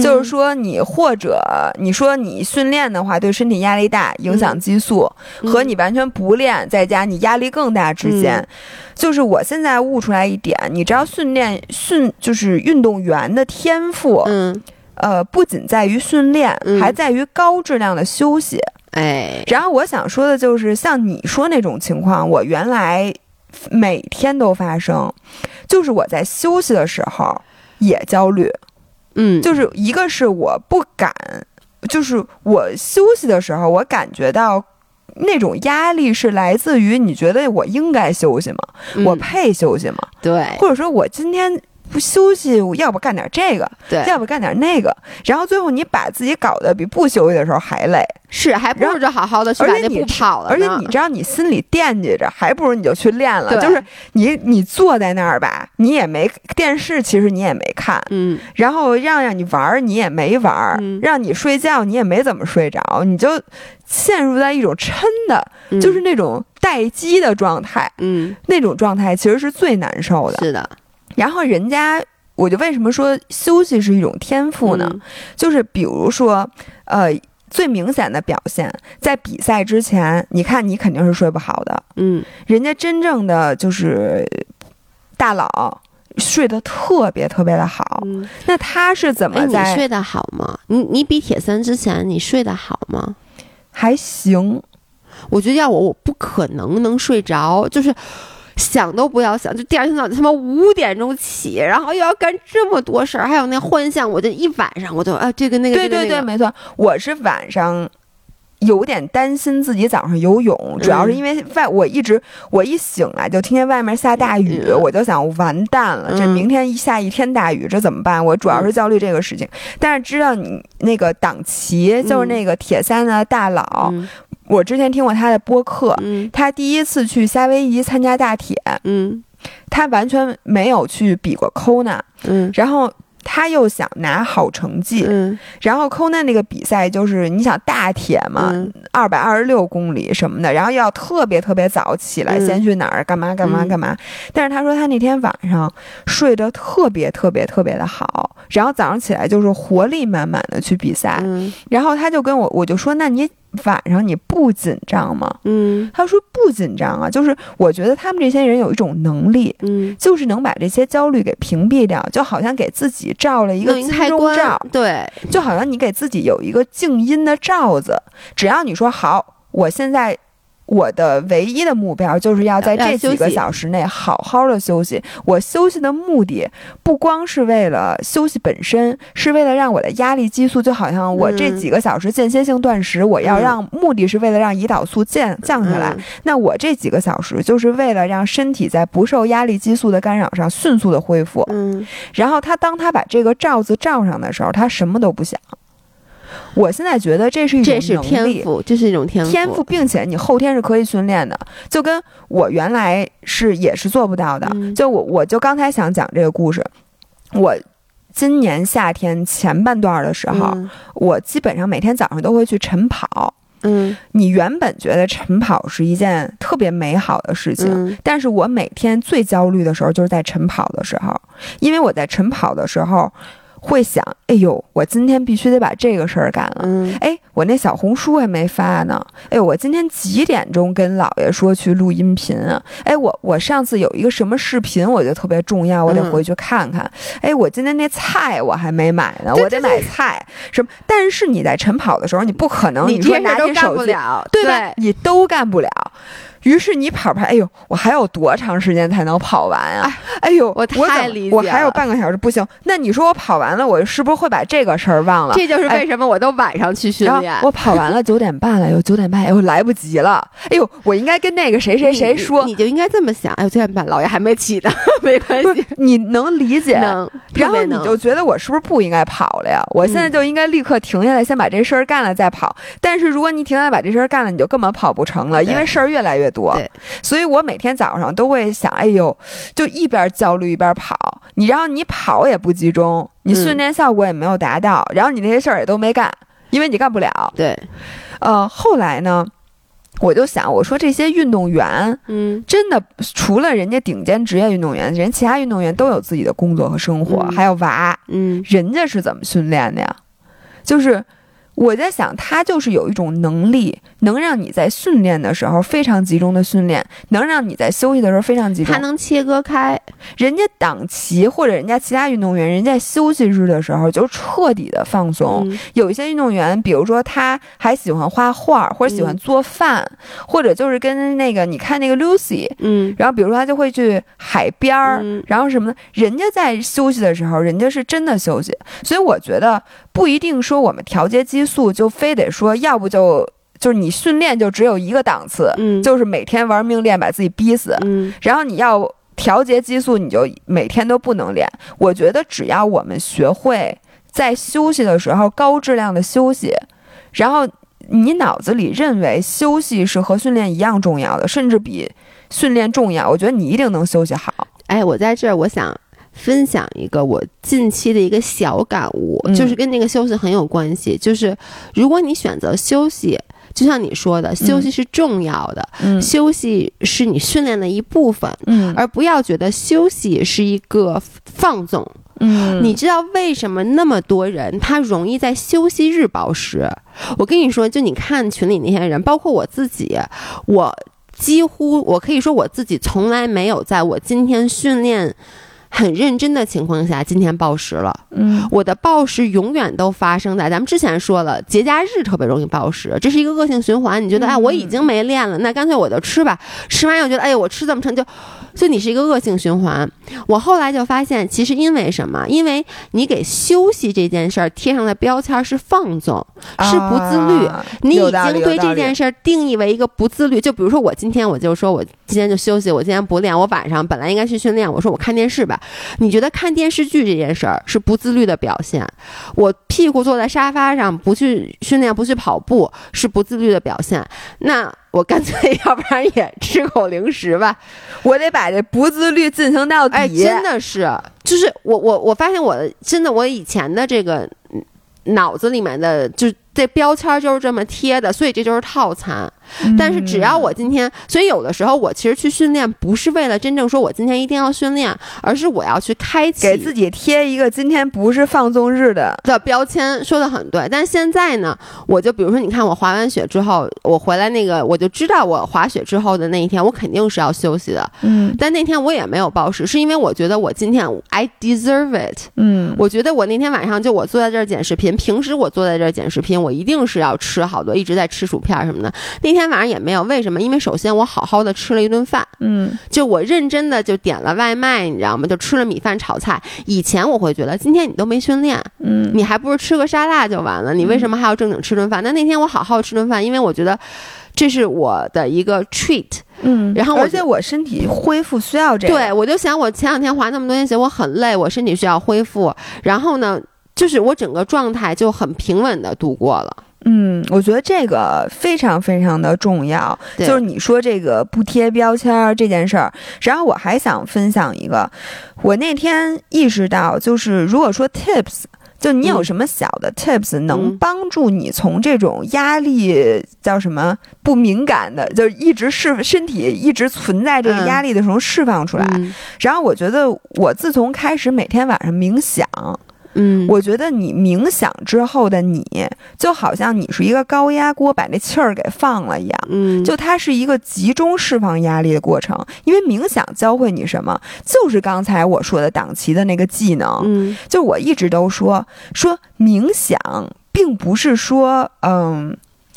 就是说，你或者你说你训练的话，对身体压力大，影响激素，和你完全不练，在家你压力更大之间，就是我现在悟出来一点，你知道，训练训就是运动员的天赋，嗯，呃，不仅在于训练，还在于高质量的休息。哎，然后我想说的就是，像你说那种情况，我原来每天都发生，就是我在休息的时候也焦虑。嗯，就是一个是我不敢，就是我休息的时候，我感觉到那种压力是来自于你觉得我应该休息吗？我配休息吗？对，或者说我今天。不休息，要不干点这个，对，要不干点那个，然后最后你把自己搞得比不休息的时候还累，是，还不如就好好的去把那步跑了。而且你知道，你心里惦记着，还不如你就去练了。就是你，你坐在那儿吧，你也没电视，其实你也没看，嗯，然后让让你玩，你也没玩，让你睡觉，你也没怎么睡着，你就陷入在一种抻的，就是那种待机的状态，嗯，那种状态其实是最难受的，是的。然后人家，我就为什么说休息是一种天赋呢？就是比如说，呃，最明显的表现在比赛之前，你看你肯定是睡不好的，嗯，人家真正的就是大佬睡得特别特别的好，那他是怎么在睡得好吗？你你比铁三之前你睡得好吗？还行，我觉得要我我不可能能睡着，就是。想都不要想，就第二天早上他妈五点钟起，然后又要干这么多事儿，还有那幻象，我就一晚上我就啊，这个那个对对对，没错，我是晚上有点担心自己早上游泳，主要是因为外我一直我一醒来就听见外面下大雨，我就想完蛋了，这明天一下一天大雨，这怎么办？我主要是焦虑这个事情，但是知道你那个党旗就是那个铁三的大佬。我之前听过他的播客，他第一次去夏威夷参加大铁，嗯，他完全没有去比过 Kona，嗯，然后他又想拿好成绩，嗯，然后 Kona 那个比赛就是你想大铁嘛，二百二十六公里什么的，然后要特别特别早起来，先去哪儿干嘛干嘛干嘛，但是他说他那天晚上睡得特别特别特别的好，然后早上起来就是活力满满的去比赛，然后他就跟我我就说那你。晚上你不紧张吗？嗯，他说不紧张啊，就是我觉得他们这些人有一种能力，嗯，就是能把这些焦虑给屏蔽掉，就好像给自己照了一个金钟罩，对，就好像你给自己有一个静音的罩子，只要你说好，我现在。我的唯一的目标就是要在这几个小时内好好的休息。我休息的目的不光是为了休息本身，是为了让我的压力激素，就好像我这几个小时间歇性断食，我要让目的是为了让胰岛素降降下来。那我这几个小时就是为了让身体在不受压力激素的干扰上迅速的恢复。嗯，然后他当他把这个罩子罩上的时候，他什么都不想。我现在觉得这是一种天赋，这是一种天赋，天赋，并且你后天是可以训练的。就跟我原来是也是做不到的。就我，我就刚才想讲这个故事，我今年夏天前半段的时候，我基本上每天早上都会去晨跑。嗯，你原本觉得晨跑是一件特别美好的事情，但是我每天最焦虑的时候就是在晨跑的时候，因为我在晨跑的时候。会想，哎呦，我今天必须得把这个事儿干了。嗯，哎，我那小红书还没发呢。哎，我今天几点钟跟姥爷说去录音频啊？哎，我我上次有一个什么视频，我觉得特别重要，我得回去看看。哎，我今天那菜我还没买呢，我得买菜。什么？但是你在晨跑的时候，你不可能，你说拿起手机，对吧？你都干不了。于是你跑跑，哎呦，我还有多长时间才能跑完啊？哎呦，我太理解，我还有半个小时，不行。那你说我跑完了，我是不是会把这个事儿忘了？这就是为什么我都晚上去训练。我跑完了九点半了，有九点半，哎呦，来不及了。哎呦，我应该跟那个谁谁谁说，你就应该这么想。哎呦，九点半，老爷还没起呢，没关系，你能理解。能，然后你就觉得我是不是不应该跑了呀？我现在就应该立刻停下来，先把这事儿干了再跑。但是如果你停下来把这事儿干了，你就根本跑不成了，因为事儿越来越多。对。所以我每天早上都会想，哎呦，就一边焦虑一边跑，你然后你跑也不集中，你训练效果也没有达到，然后你那些事儿也都没干，因为你干不了。对，呃，后来呢，我就想，我说这些运动员，嗯，真的除了人家顶尖职业运动员，人其他运动员都有自己的工作和生活，还有娃，嗯，人家是怎么训练的呀？就是我在想，他就是有一种能力。能让你在训练的时候非常集中的训练，能让你在休息的时候非常集中。他能切割开，人家党旗或者人家其他运动员，人家休息日的时候就彻底的放松。有一些运动员，比如说他还喜欢画画，或者喜欢做饭，或者就是跟那个你看那个 Lucy，嗯，然后比如说他就会去海边儿，然后什么的。人家在休息的时候，人家是真的休息。所以我觉得不一定说我们调节激素就非得说要不就。就是你训练就只有一个档次，嗯，就是每天玩命练，把自己逼死，嗯，然后你要调节激素，你就每天都不能练。我觉得只要我们学会在休息的时候高质量的休息，然后你脑子里认为休息是和训练一样重要的，甚至比训练重要，我觉得你一定能休息好。哎，我在这儿，我想分享一个我近期的一个小感悟，就是跟那个休息很有关系，就是如果你选择休息。就像你说的，休息是重要的，休息是你训练的一部分，而不要觉得休息是一个放纵。嗯，你知道为什么那么多人他容易在休息日暴食？我跟你说，就你看群里那些人，包括我自己，我几乎我可以说我自己从来没有在我今天训练。很认真的情况下，今天暴食了。嗯，我的暴食永远都发生在咱们之前说了，节假日特别容易暴食，这是一个恶性循环。你觉得，哎，我已经没练了，那干脆我就吃吧。吃完又觉得，哎，我吃这么撑，就，就你是一个恶性循环。我后来就发现，其实因为什么？因为你给休息这件事儿贴上的标签是放纵，是不自律。你已经对这件事儿定义为一个不自律。就比如说，我今天我就说我今天就休息，我今天不练，我晚上本来应该去训练，我说我看电视吧。你觉得看电视剧这件事儿是不自律的表现？我屁股坐在沙发上不去训练不去跑步是不自律的表现？那我干脆要不然也吃口零食吧，我得把这不自律进行到底。哎，真的是，就是我我我发现我真的我以前的这个脑子里面的就。这标签就是这么贴的，所以这就是套餐。但是只要我今天，所以有的时候我其实去训练不是为了真正说我今天一定要训练，而是我要去开启给自己贴一个今天不是放纵日的的标签。说的很对，但现在呢，我就比如说，你看我滑完雪之后，我回来那个，我就知道我滑雪之后的那一天，我肯定是要休息的。嗯，但那天我也没有暴食，是因为我觉得我今天 I deserve it。嗯，我觉得我那天晚上就我坐在这儿剪视频，平时我坐在这儿剪视频。我一定是要吃好多，一直在吃薯片什么的。那天晚上也没有，为什么？因为首先我好好的吃了一顿饭，嗯，就我认真的就点了外卖，你知道吗？就吃了米饭炒菜。以前我会觉得今天你都没训练，嗯，你还不如吃个沙拉就完了，你为什么还要正经吃顿饭？那那天我好好吃顿饭，因为我觉得这是我的一个 treat，嗯，然后而且我身体恢复需要这个，对我就想我前两天滑那么多天雪，我很累，我身体需要恢复，然后呢。就是我整个状态就很平稳的度过了。嗯，我觉得这个非常非常的重要，就是你说这个不贴标签这件事儿。然后我还想分享一个，我那天意识到，就是如果说 tips。就你有什么小的 tips 能帮助你从这种压力叫什么不敏感的，就一直释身体一直存在这个压力的时候释放出来？然后我觉得我自从开始每天晚上冥想。嗯，我觉得你冥想之后的你，就好像你是一个高压锅，把那气儿给放了一样。嗯，就它是一个集中释放压力的过程。因为冥想教会你什么，就是刚才我说的党旗的那个技能。嗯，就我一直都说说冥想，并不是说嗯，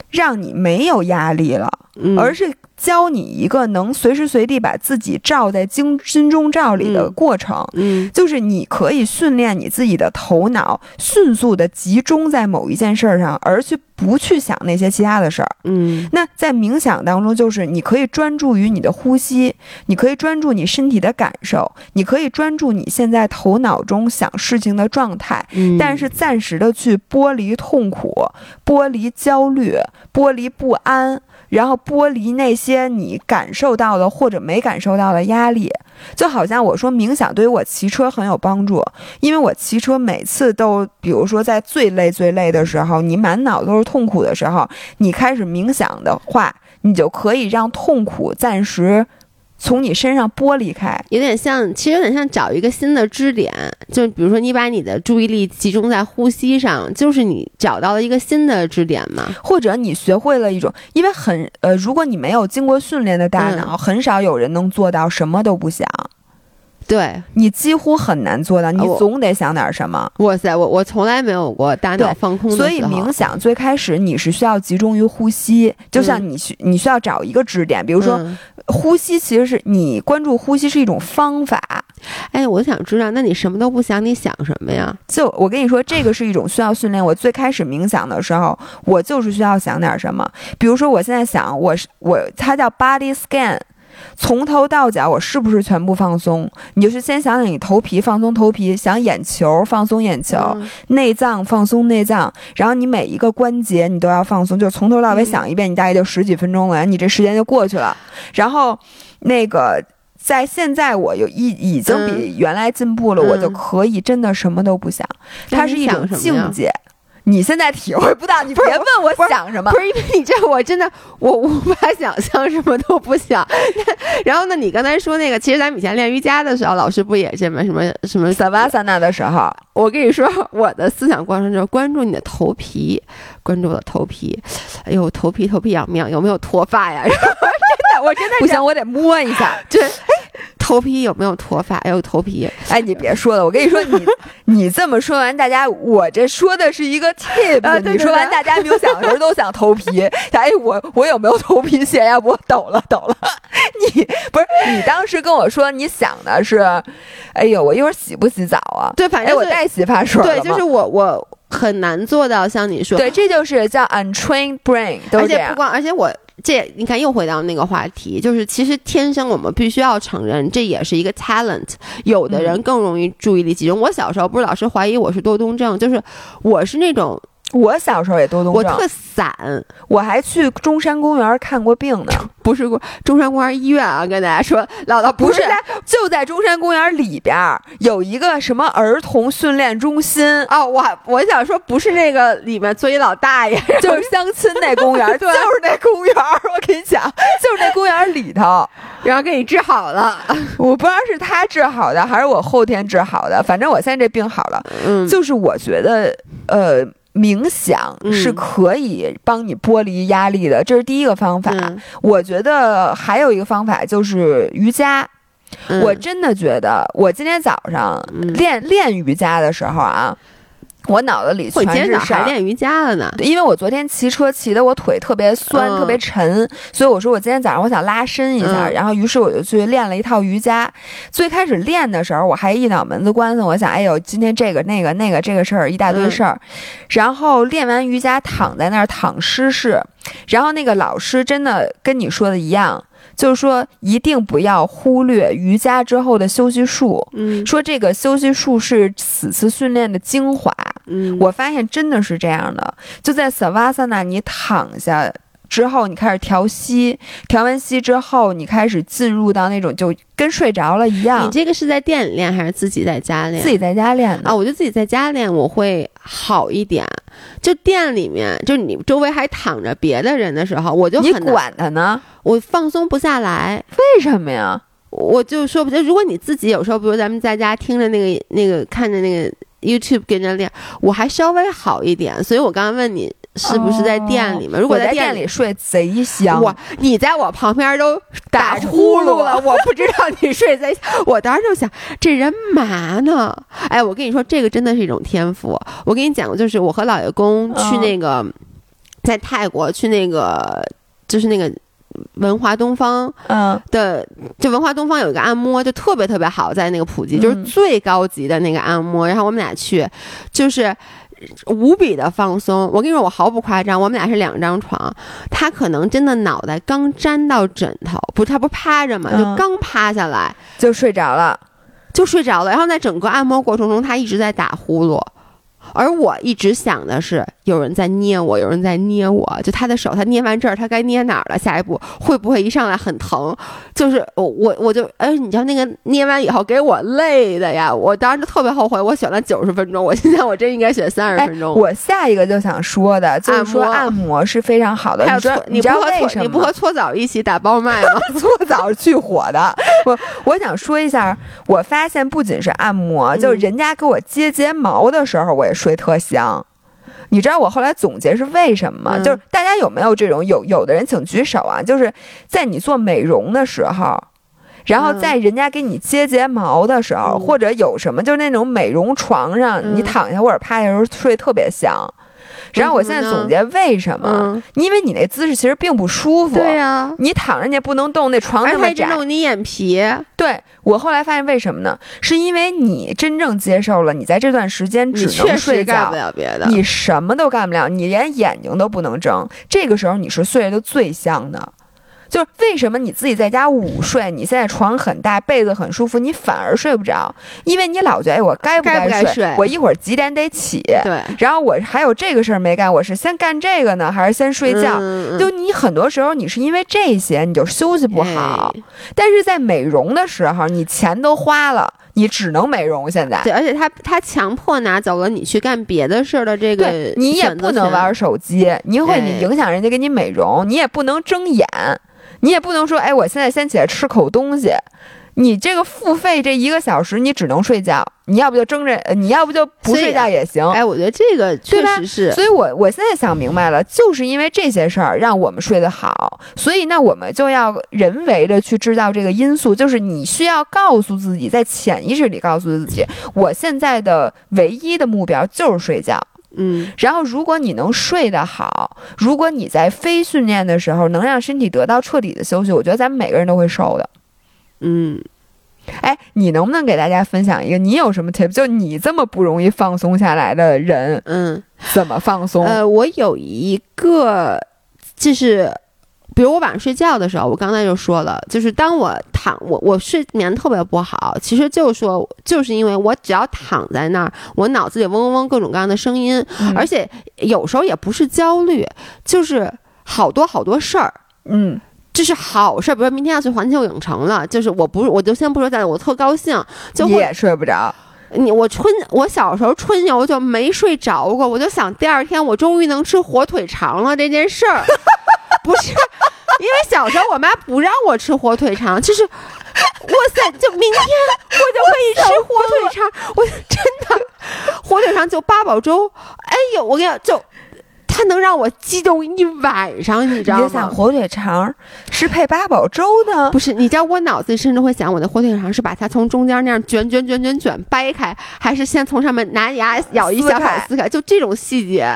让你没有压力了，而是。教你一个能随时随地把自己照在经心中照里的过程，嗯，就是你可以训练你自己的头脑，迅速的集中在某一件事儿上，而去不去想那些其他的事儿，嗯。那在冥想当中，就是你可以专注于你的呼吸，你可以专注你身体的感受，你可以专注你现在头脑中想事情的状态，嗯，但是暂时的去剥离痛苦，剥离焦虑，剥离不安。然后剥离那些你感受到的或者没感受到的压力，就好像我说冥想对于我骑车很有帮助，因为我骑车每次都，比如说在最累最累的时候，你满脑都是痛苦的时候，你开始冥想的话，你就可以让痛苦暂时。从你身上剥离开，有点像，其实有点像找一个新的支点。就比如说，你把你的注意力集中在呼吸上，就是你找到了一个新的支点嘛。或者你学会了一种，因为很呃，如果你没有经过训练的大脑，很少有人能做到什么都不想。对你几乎很难做到，你总得想点什么。哇塞，我我从来没有过大脑放空的所以冥想最开始你是需要集中于呼吸，就像你需你需要找一个支点，比如说呼吸，其实是你关注呼吸是一种方法。哎，我想知道，那你什么都不想，你想什么呀？就我跟你说，这个是一种需要训练。我最开始冥想的时候，我就是需要想点什么，比如说我现在想，我是我，它叫 body scan。从头到脚，我是不是全部放松？你就是先想想你头皮放松头皮，想眼球放松眼球，内脏放松内脏，然后你每一个关节你都要放松，就从头到尾想一遍，你大概就十几分钟了，你这时间就过去了。然后，那个在现在我有已已经比原来进步了，我就可以真的什么都不想，它是一种境界。你现在体会不到，你别问我想什么。不是因为你这，我真的我无法想象，什么都不想。然后呢，你刚才说那个，其实咱们以前练瑜伽的时候，老师不也这么什么什么萨瓦萨纳的时候，我跟你说，我的思想过程就是关注你的头皮，关注我的头皮。哎呦，头皮头皮痒不痒？有没有脱发呀？真 的，我真的不行，我得摸一下。对。哎头皮有没有脱发？哎呦，头皮！哎，你别说了，我跟你说，你你这么说完，大家我这说的是一个 tip，你说完，大家没有想的时候都想头皮。哎，我我有没有头皮屑呀？我抖了抖了。你不是你当时跟我说你想的是，哎呦，我一会儿洗不洗澡啊？对，反正我带洗发水。对，就是我我很难做到像你说。对，这就是叫 untrained brain，而且不光，而且我。这你看又回到那个话题，就是其实天生我们必须要承认，这也是一个 talent。有的人更容易注意力集中。我小时候不是老师怀疑我是多动症，就是我是那种。我小时候也多动症，我特散，我还去中山公园看过病呢。不是中山公园医院啊，跟大家说，姥姥不是，就在中山公园里边有一个什么儿童训练中心哦。我我想说，不是那个里面坐一老大爷，就是相亲那公园，对，就是那公园。我跟你讲，就是那公园里头，然后给你治好了。我不知道是他治好的，还是我后天治好的。反正我现在这病好了。嗯，就是我觉得，呃。冥想是可以帮你剥离压力的，这是第一个方法。我觉得还有一个方法就是瑜伽。我真的觉得，我今天早上练练瑜伽的时候啊。我脑子里全是还练瑜伽了呢，因为我昨天骑车骑的我腿特别酸，特别沉，所以我说我今天早上我想拉伸一下，然后于是我就去练了一套瑜伽。最开始练的时候我还一脑门子官司，我想哎呦今天这个那个那个这个事儿一大堆事儿，然后练完瑜伽躺在那儿躺尸式，然后那个老师真的跟你说的一样。就是说，一定不要忽略瑜伽之后的休息术。嗯，说这个休息术是此次训练的精华。嗯，我发现真的是这样的。就在 Savasana，你躺下之后，你开始调息，调完息之后，你开始进入到那种就跟睡着了一样。你这个是在店里练还是自己在家练？自己在家练啊，我觉得自己在家练我会好一点。就店里面，就你周围还躺着别的人的时候，我就你管他呢，我放松不下来。为什么呀？我就说不就，如果你自己有时候，比如咱们在家听着那个那个看着那个 YouTube 跟着练，我还稍微好一点。所以我刚刚问你是不是在店里面？如果在店里睡贼香，我你在我旁边都打呼噜了，我不知道你睡在。我当时就想，这人嘛呢？哎，我跟你说，这个真的是一种天赋。我跟你讲过，就是我和老爷公去那个在泰国去那个就是那个。文华东方，嗯的，就文华东方有一个按摩，就特别特别好，在那个普吉，就是最高级的那个按摩。然后我们俩去，就是无比的放松。我跟你说，我毫不夸张，我们俩是两张床，他可能真的脑袋刚沾到枕头，不，他不趴着嘛，就刚趴下来就睡着了，就睡着了。然后在整个按摩过程中，他一直在打呼噜。而我一直想的是，有人在捏我，有人在捏我，就他的手，他捏完这儿，他该捏哪儿了？下一步会不会一上来很疼？就是我我我就哎，你知道那个捏完以后给我累的呀！我当时就特别后悔，我选了 九十分钟，我现在我真应该选三十分钟。我下一个就想说的就是说按摩是非常好的。你说你不和搓澡一起打包卖吗？搓澡去火的。我我想说一下，我发现不仅是按摩，就是人家给我接睫毛的时候，我也。睡特香，你知道我后来总结是为什么吗？就是大家有没有这种有有的人请举手啊？就是在你做美容的时候，然后在人家给你接睫毛的时候，或者有什么就是那种美容床上你躺下或者趴下时候睡特别香。然后我现在总结为什么？因为你那姿势其实并不舒服。对呀，你躺着你也不能动，那床那么窄，弄你眼皮。对我后来发现为什么呢？是因为你真正接受了，你在这段时间只能睡觉，干不了别的，你什么都干不了，你连眼睛都不能睁。这个时候你是睡得最香的。就是为什么你自己在家午睡，你现在床很大，被子很舒服，你反而睡不着？因为你老觉得，哎，我该不该睡？我一会儿几点得起？对。然后我还有这个事儿没干，我是先干这个呢，还是先睡觉？就你很多时候你是因为这些你就休息不好。但是在美容的时候，你钱都花了，你只能美容。现在对，而且他他强迫拿走了你去干别的事儿的这个，你也不能玩手机，你会你影响人家给你美容，你也不能睁眼。你也不能说，哎，我现在先起来吃口东西。你这个付费这一个小时，你只能睡觉。你要不就睁着，你要不就不睡觉也行。哎，我觉得这个确实是。所以我我现在想明白了，就是因为这些事儿让我们睡得好，所以那我们就要人为的去制造这个因素，就是你需要告诉自己，在潜意识里告诉自己，我现在的唯一的目标就是睡觉。嗯，然后如果你能睡得好，如果你在非训练的时候能让身体得到彻底的休息，我觉得咱们每个人都会瘦的。嗯，哎，你能不能给大家分享一个你有什么 tip？就你这么不容易放松下来的人，嗯，怎么放松？呃，我有一个就是。比如我晚上睡觉的时候，我刚才就说了，就是当我躺我我睡眠特别不好，其实就是说，就是因为我只要躺在那儿，我脑子里嗡嗡嗡各种各样的声音，而且有时候也不是焦虑，就是好多好多事儿，嗯，这是好事儿。比如说明天要去环球影城了，就是我不我就先不说在，我特高兴，就也睡不着。你我春我小时候春游就没睡着过，我就想第二天我终于能吃火腿肠了这件事儿。不是，因为小时候我妈不让我吃火腿肠，就是，哇塞，就明天我就可以吃火腿肠，我真的，火腿肠就八宝粥，哎呦，我跟你讲，就它能让我激动一晚上，你知道吗？想火腿肠是配八宝粥的，不是？你知道我脑子里甚至会想，我的火腿肠是把它从中间那样卷卷卷卷卷掰开，还是先从上面拿牙咬一小口撕开？就这种细节。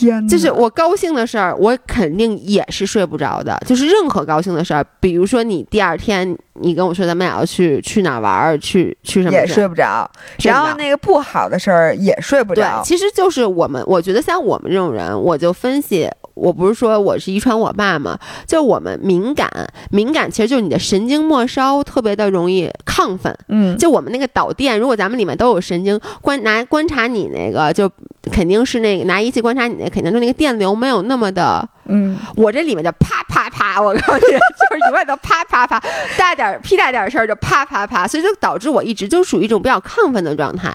天，就是我高兴的事儿，我肯定也是睡不着的。就是任何高兴的事儿，比如说你第二天你跟我说咱们俩要去去哪玩儿，去去什么，也睡不着。然后那个不好的事儿也睡不着。对，其实就是我们，我觉得像我们这种人，我就分析，我不是说我是遗传我爸嘛？就我们敏感，敏感其实就是你的神经末梢特别的容易亢奋。嗯，就我们那个导电，如果咱们里面都有神经观拿观察你那个，就肯定是那个拿仪器观察你那，肯定就那个电流没有那么的。嗯，我这里面就啪啪啪，我告诉你，就是永远都啪啪啪，大点屁大点事儿就啪啪啪，所以就导致我一直就属于一种比较亢奋的状态。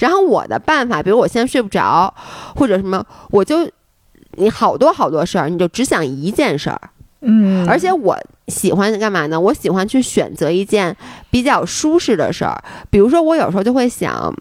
然后我的办法，比如我现在睡不着，或者什么，我就你好多好多事儿，你就只想一件事儿。嗯，而且我喜欢干嘛呢？我喜欢去选择一件比较舒适的事儿，比如说我有时候就会想，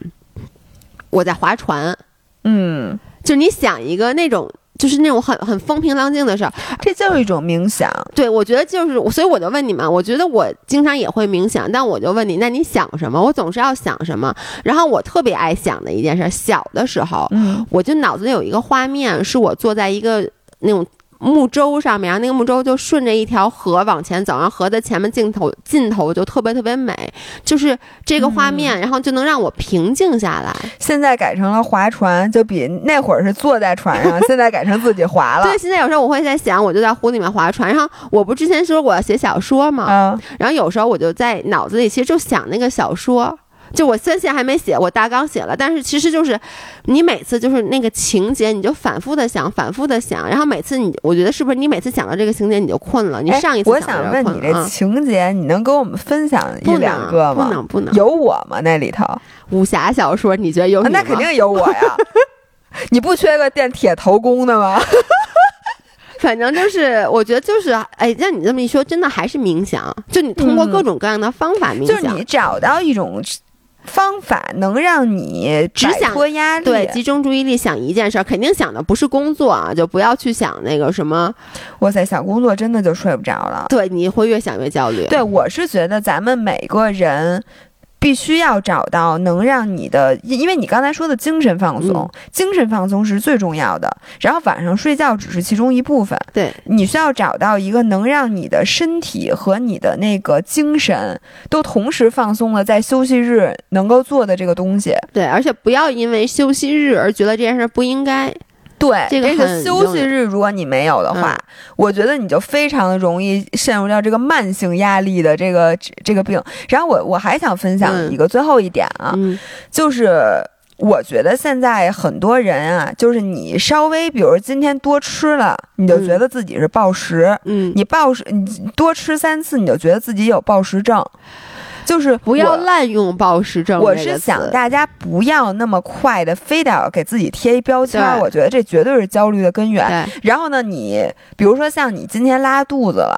我在划船，嗯，就是你想一个那种。就是那种很很风平浪静的事儿，这就是一种冥想。对，我觉得就是，所以我就问你们，我觉得我经常也会冥想，但我就问你，那你想什么？我总是要想什么。然后我特别爱想的一件事，小的时候，嗯，我就脑子里有一个画面，是我坐在一个那种。木舟上面，然后那个木舟就顺着一条河往前走，然后河的前面镜头尽头就特别特别美，就是这个画面，然后就能让我平静下来。现在改成了划船，就比那会儿是坐在船上，现在改成自己划了。对，现在有时候我会在想，我就在湖里面划船，然后我不之前说我要写小说嘛？嗯，然后有时候我就在脑子里其实就想那个小说。就我现在还没写，我大纲写了，但是其实就是，你每次就是那个情节，你就反复的想，反复的想，然后每次你，我觉得是不是你每次想到这个情节你就困了？你上一次我想问你这情节，你能给我们分享一两个吗？不能不能，有我吗？那里头武侠小说，你觉得有你那肯定有我呀！你不缺个电铁头功的吗？反正就是，我觉得就是，哎，像你这么一说，真的还是冥想，就你通过各种各样的方法冥想，就是你找到一种。方法能让你只想脱压力，对，集中注意力想一件事儿，肯定想的不是工作啊，就不要去想那个什么。哇塞，想工作真的就睡不着了。对，你会越想越焦虑。对，我是觉得咱们每个人。必须要找到能让你的，因为你刚才说的精神放松，精神放松是最重要的。然后晚上睡觉只是其中一部分。对，你需要找到一个能让你的身体和你的那个精神都同时放松了，在休息日能够做的这个东西。对，而且不要因为休息日而觉得这件事不应该。对，这个休息日如果你没有的话，我觉得你就非常的容易陷入到这个慢性压力的这个这个病。然后我我还想分享一个最后一点啊，就是我觉得现在很多人啊，就是你稍微比如今天多吃了，你就觉得自己是暴食，嗯，你暴食你多吃三次，你就觉得自己有暴食症。就是不要滥用暴食症。我是想大家不要那么快的，非得要给自己贴一标签。我觉得这绝对是焦虑的根源。然后呢，你比如说像你今天拉肚子了，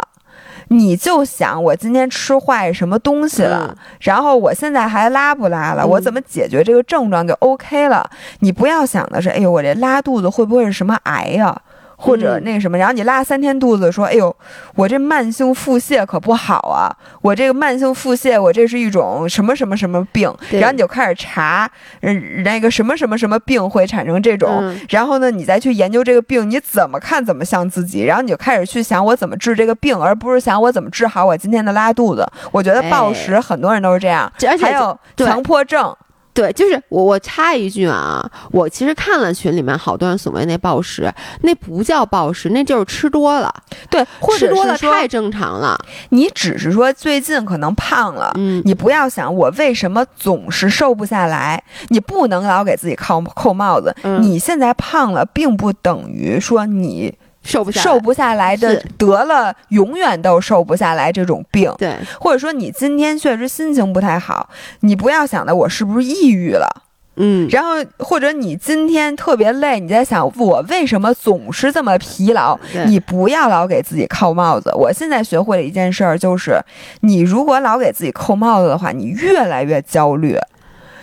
你就想我今天吃坏什么东西了，然后我现在还拉不拉了？我怎么解决这个症状就 OK 了？你不要想的是，哎呦，我这拉肚子会不会是什么癌呀？或者那个什么，然后你拉三天肚子，说：“哎呦，我这慢性腹泻可不好啊！我这个慢性腹泻，我这是一种什么什么什么病？”然后你就开始查，嗯，那个什么什么什么病会产生这种，然后呢，你再去研究这个病，你怎么看怎么像自己，然后你就开始去想我怎么治这个病，而不是想我怎么治好我今天的拉肚子。我觉得暴食很多人都是这样，还有强迫症。对，就是我我插一句啊，我其实看了群里面好多人所谓那暴食，那不叫暴食，那就是吃多了。对，吃多了太正常了。你只是说最近可能胖了，嗯，你不要想我为什么总是瘦不下来，你不能老给自己扣扣帽子。你现在胖了，并不等于说你。瘦不瘦不下来的得了，永远都瘦不下来这种病。对，或者说你今天确实心情不太好，你不要想的我是不是抑郁了，嗯，然后或者你今天特别累，你在想我为什么总是这么疲劳，你不要老给自己扣帽子。我现在学会了一件事儿，就是你如果老给自己扣帽子的话，你越来越焦虑。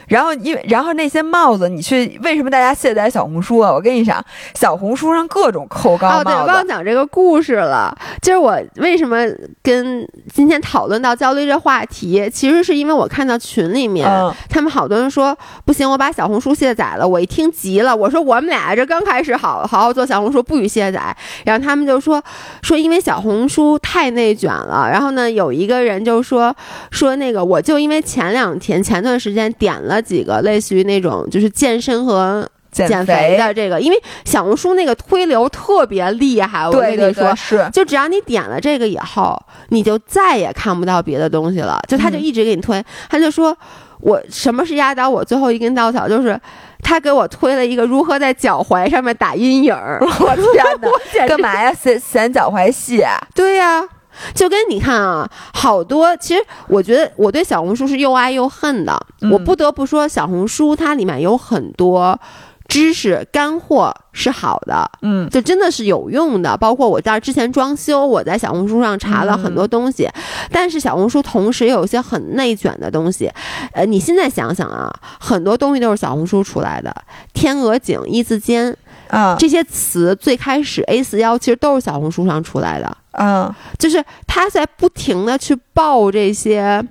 然后，因为然后那些帽子，你去为什么大家卸载小红书啊？我跟你讲，小红书上各种扣高帽子。哦，对，忘讲这个故事了。就是我为什么跟今天讨论到焦虑这话题，其实是因为我看到群里面，他们好多人说不行，我把小红书卸载了。我一听急了，我说我们俩这刚开始好好好做小红书，不许卸载。然后他们就说说因为小红书太内卷了。然后呢，有一个人就说说那个我就因为前两天前段时间点了。几个类似于那种就是健身和减肥的这个，因为小红书那个推流特别厉害，我跟你说，是就只要你点了这个以后，你就再也看不到别的东西了，就他就一直给你推，他就说我什么是压倒我最后一根稻草，就是他给我推了一个如何在脚踝上面打阴影，我天哪，干嘛呀？显显脚踝细？对呀。就跟你看啊，好多其实我觉得我对小红书是又爱又恨的。我不得不说，小红书它里面有很多知识干货是好的，嗯，就真的是有用的。包括我在之前装修，我在小红书上查了很多东西。但是小红书同时有一些很内卷的东西。呃，你现在想想啊，很多东西都是小红书出来的，天鹅颈、一字肩啊，这些词最开始 A 四幺其实都是小红书上出来的。嗯，就是他在不停的去爆这些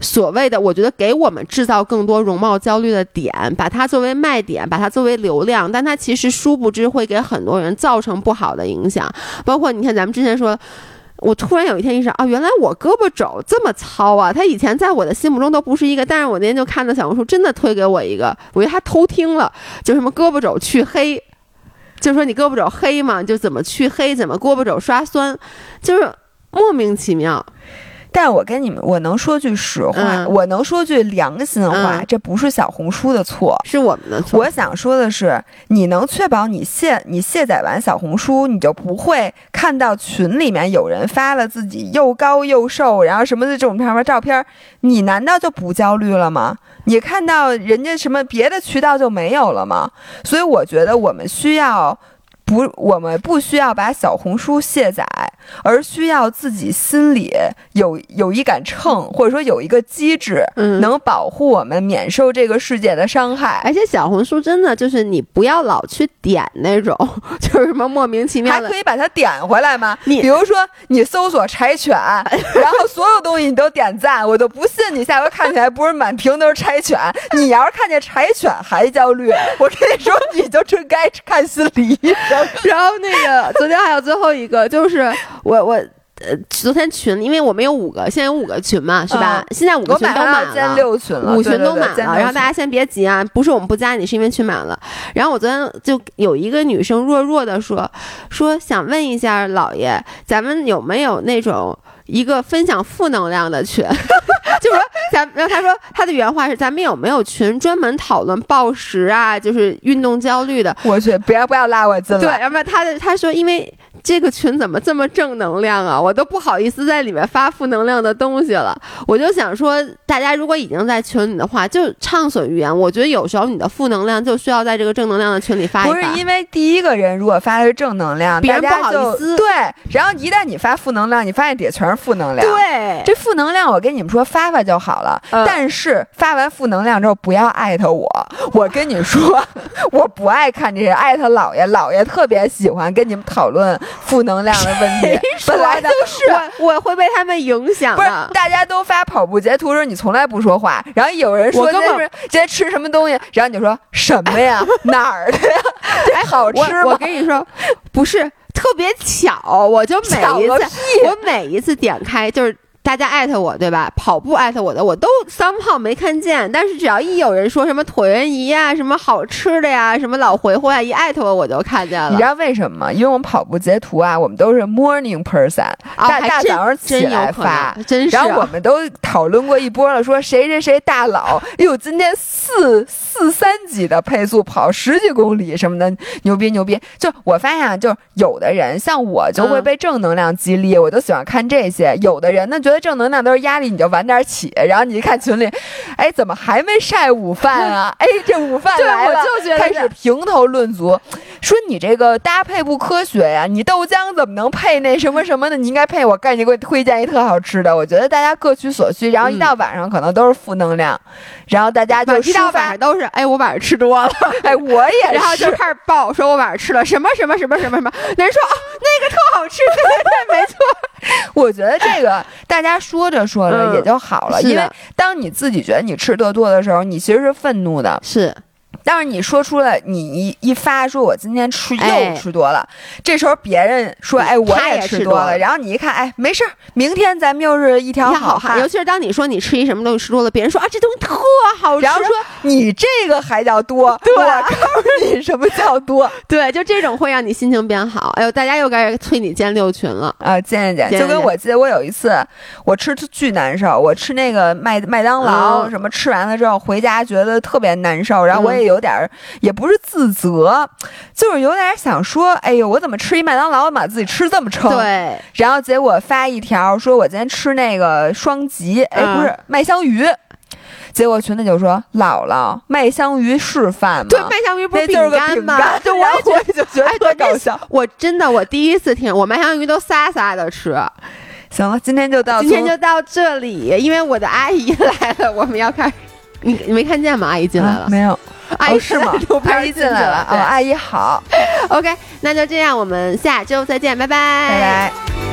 所谓的，我觉得给我们制造更多容貌焦虑的点，把它作为卖点，把它作为流量，但它其实殊不知会给很多人造成不好的影响。包括你看，咱们之前说，我突然有一天意识到，啊，原来我胳膊肘这么糙啊！他以前在我的心目中都不是一个，但是我那天就看到小红书真的推给我一个，我觉得他偷听了，就什么胳膊肘去黑。就说你胳膊肘黑嘛，就怎么去黑，怎么胳膊肘刷酸，就是莫名其妙。但我跟你们，我能说句实话，我能说句良心话，这不是小红书的错，是我们的错。我想说的是，你能确保你卸你卸载完小红书，你就不会看到群里面有人发了自己又高又瘦，然后什么的这种片儿照片，你难道就不焦虑了吗？你看到人家什么别的渠道就没有了吗？所以我觉得我们需要。不，我们不需要把小红书卸载，而需要自己心里有有一杆秤，或者说有一个机制，能保护我们免受这个世界的伤害。而且小红书真的就是你不要老去点那种，就是什么莫名其妙的，还可以把它点回来吗？你比如说你搜索柴犬，然后所有东西你都点赞，我都不信你下回看起来不是满屏都是柴犬。你要是看见柴犬还焦虑，我跟你说你就真该看心理医生。然后那个昨天还有最后一个，就是我我呃昨天群，因为我们有五个，现在有五个群嘛，是吧？现在五个群都满了，六群了，五群都满了。然后大家先别急啊，不是我们不加你，是因为群满了。然后我昨天就有一个女生弱弱的说说想问一下老爷，咱们有没有那种一个分享负能量的群？就说咱，然后他说他的原话是：咱们有没有群专门讨论暴食啊，就是运动焦虑的？我去，不要不要拉我进来。对，然后他的他说，因为这个群怎么这么正能量啊？我都不好意思在里面发负能量的东西了。我就想说，大家如果已经在群里的话，就畅所欲言。我觉得有时候你的负能量就需要在这个正能量的群里发一发。不是因为第一个人如果发的是正能量，别人不好意思。对，然后一旦你发负能量，你发现底下全是负能量。对，这负能量我跟你们说发。发发就好了，但是发完负能量之后不要艾特我。我跟你说，我不爱看这些艾特姥爷，姥爷特别喜欢跟你们讨论负能量的问题。本来就是我，我会被他们影响。不是，大家都发跑步截图的时候，你从来不说话。然后有人说今天今天吃什么东西，然后你就说什么呀？哪儿的呀？还 好吃吗？我跟你说，不是特别巧，我就每一次，我每一次点开就是。大家艾特我对吧？跑步艾特我的我都三炮没看见，但是只要一有人说什么椭圆仪呀、什么好吃的呀、什么老回回啊，一艾特我我就看见了。你知道为什么吗？因为我们跑步截图啊，我们都是 morning person，大大早上起来发，真是。然后我们都讨论过一波了，说谁谁谁大佬，哎呦，今天四四三级的配速跑十几公里什么的，牛逼牛逼。就我发现啊，就有的人像我就会被正能量激励，我就喜欢看这些。有的人呢就。觉得正能量都是压力，你就晚点起。然后你一看群里，哎，怎么还没晒午饭啊？哎，这午饭来了，开始评头论足，说你这个搭配不科学呀！你豆浆怎么能配那什么什么的？你应该配我，赶紧给我推荐一特好吃的。我觉得大家各取所需。然后一到晚上可能都是负能量，然后大家就一到晚上都是，哎，我晚上吃多了，哎，我也，然后就开始报，说我晚上吃了什么什么什么什么什么。人说哦，那个特好吃，对对对，没错。我觉得这个大家说着说着也就好了，因为当你自己觉得你吃得多的时候，你其实是愤怒的。是，但是你说出了你一一发说，我今天吃又吃多了，这时候别人说，哎，我也吃多了，然后你一看，哎，没事儿，明天咱们又是一条好汉。尤其是当你说你吃一什么东西吃多了，别人说啊，这东西特好吃，然后说你这个还叫多，对，我告诉你什么叫多，对，就这种会让你心情变好。哎呦，大家又该催你建六群了。啊，建一建。就跟我记得我有一次我吃巨难受，我吃那个麦麦当劳什么，吃完了之后回家觉得特别难受，然后我也有点儿也不是自责，就是有点想说，哎呦，我怎么吃一麦当劳把自己吃这么撑？对。然后结果发一条说，我今天吃那个双吉，哎，不是麦香鱼。结果群里就说：“姥姥，麦香鱼是饭吗？对，麦香鱼不是饼干吗？就 我我也就觉得特搞笑。我真的，我第一次听，我麦香鱼都撒撒的吃。行了，今天就到今天就到这里，因为我的阿姨来了，我们要开始。你你没看见吗？阿姨进来了，没有？阿姨是吗？阿姨进来了。哦，阿姨好。OK，那就这样，我们下周再见，拜拜，拜拜。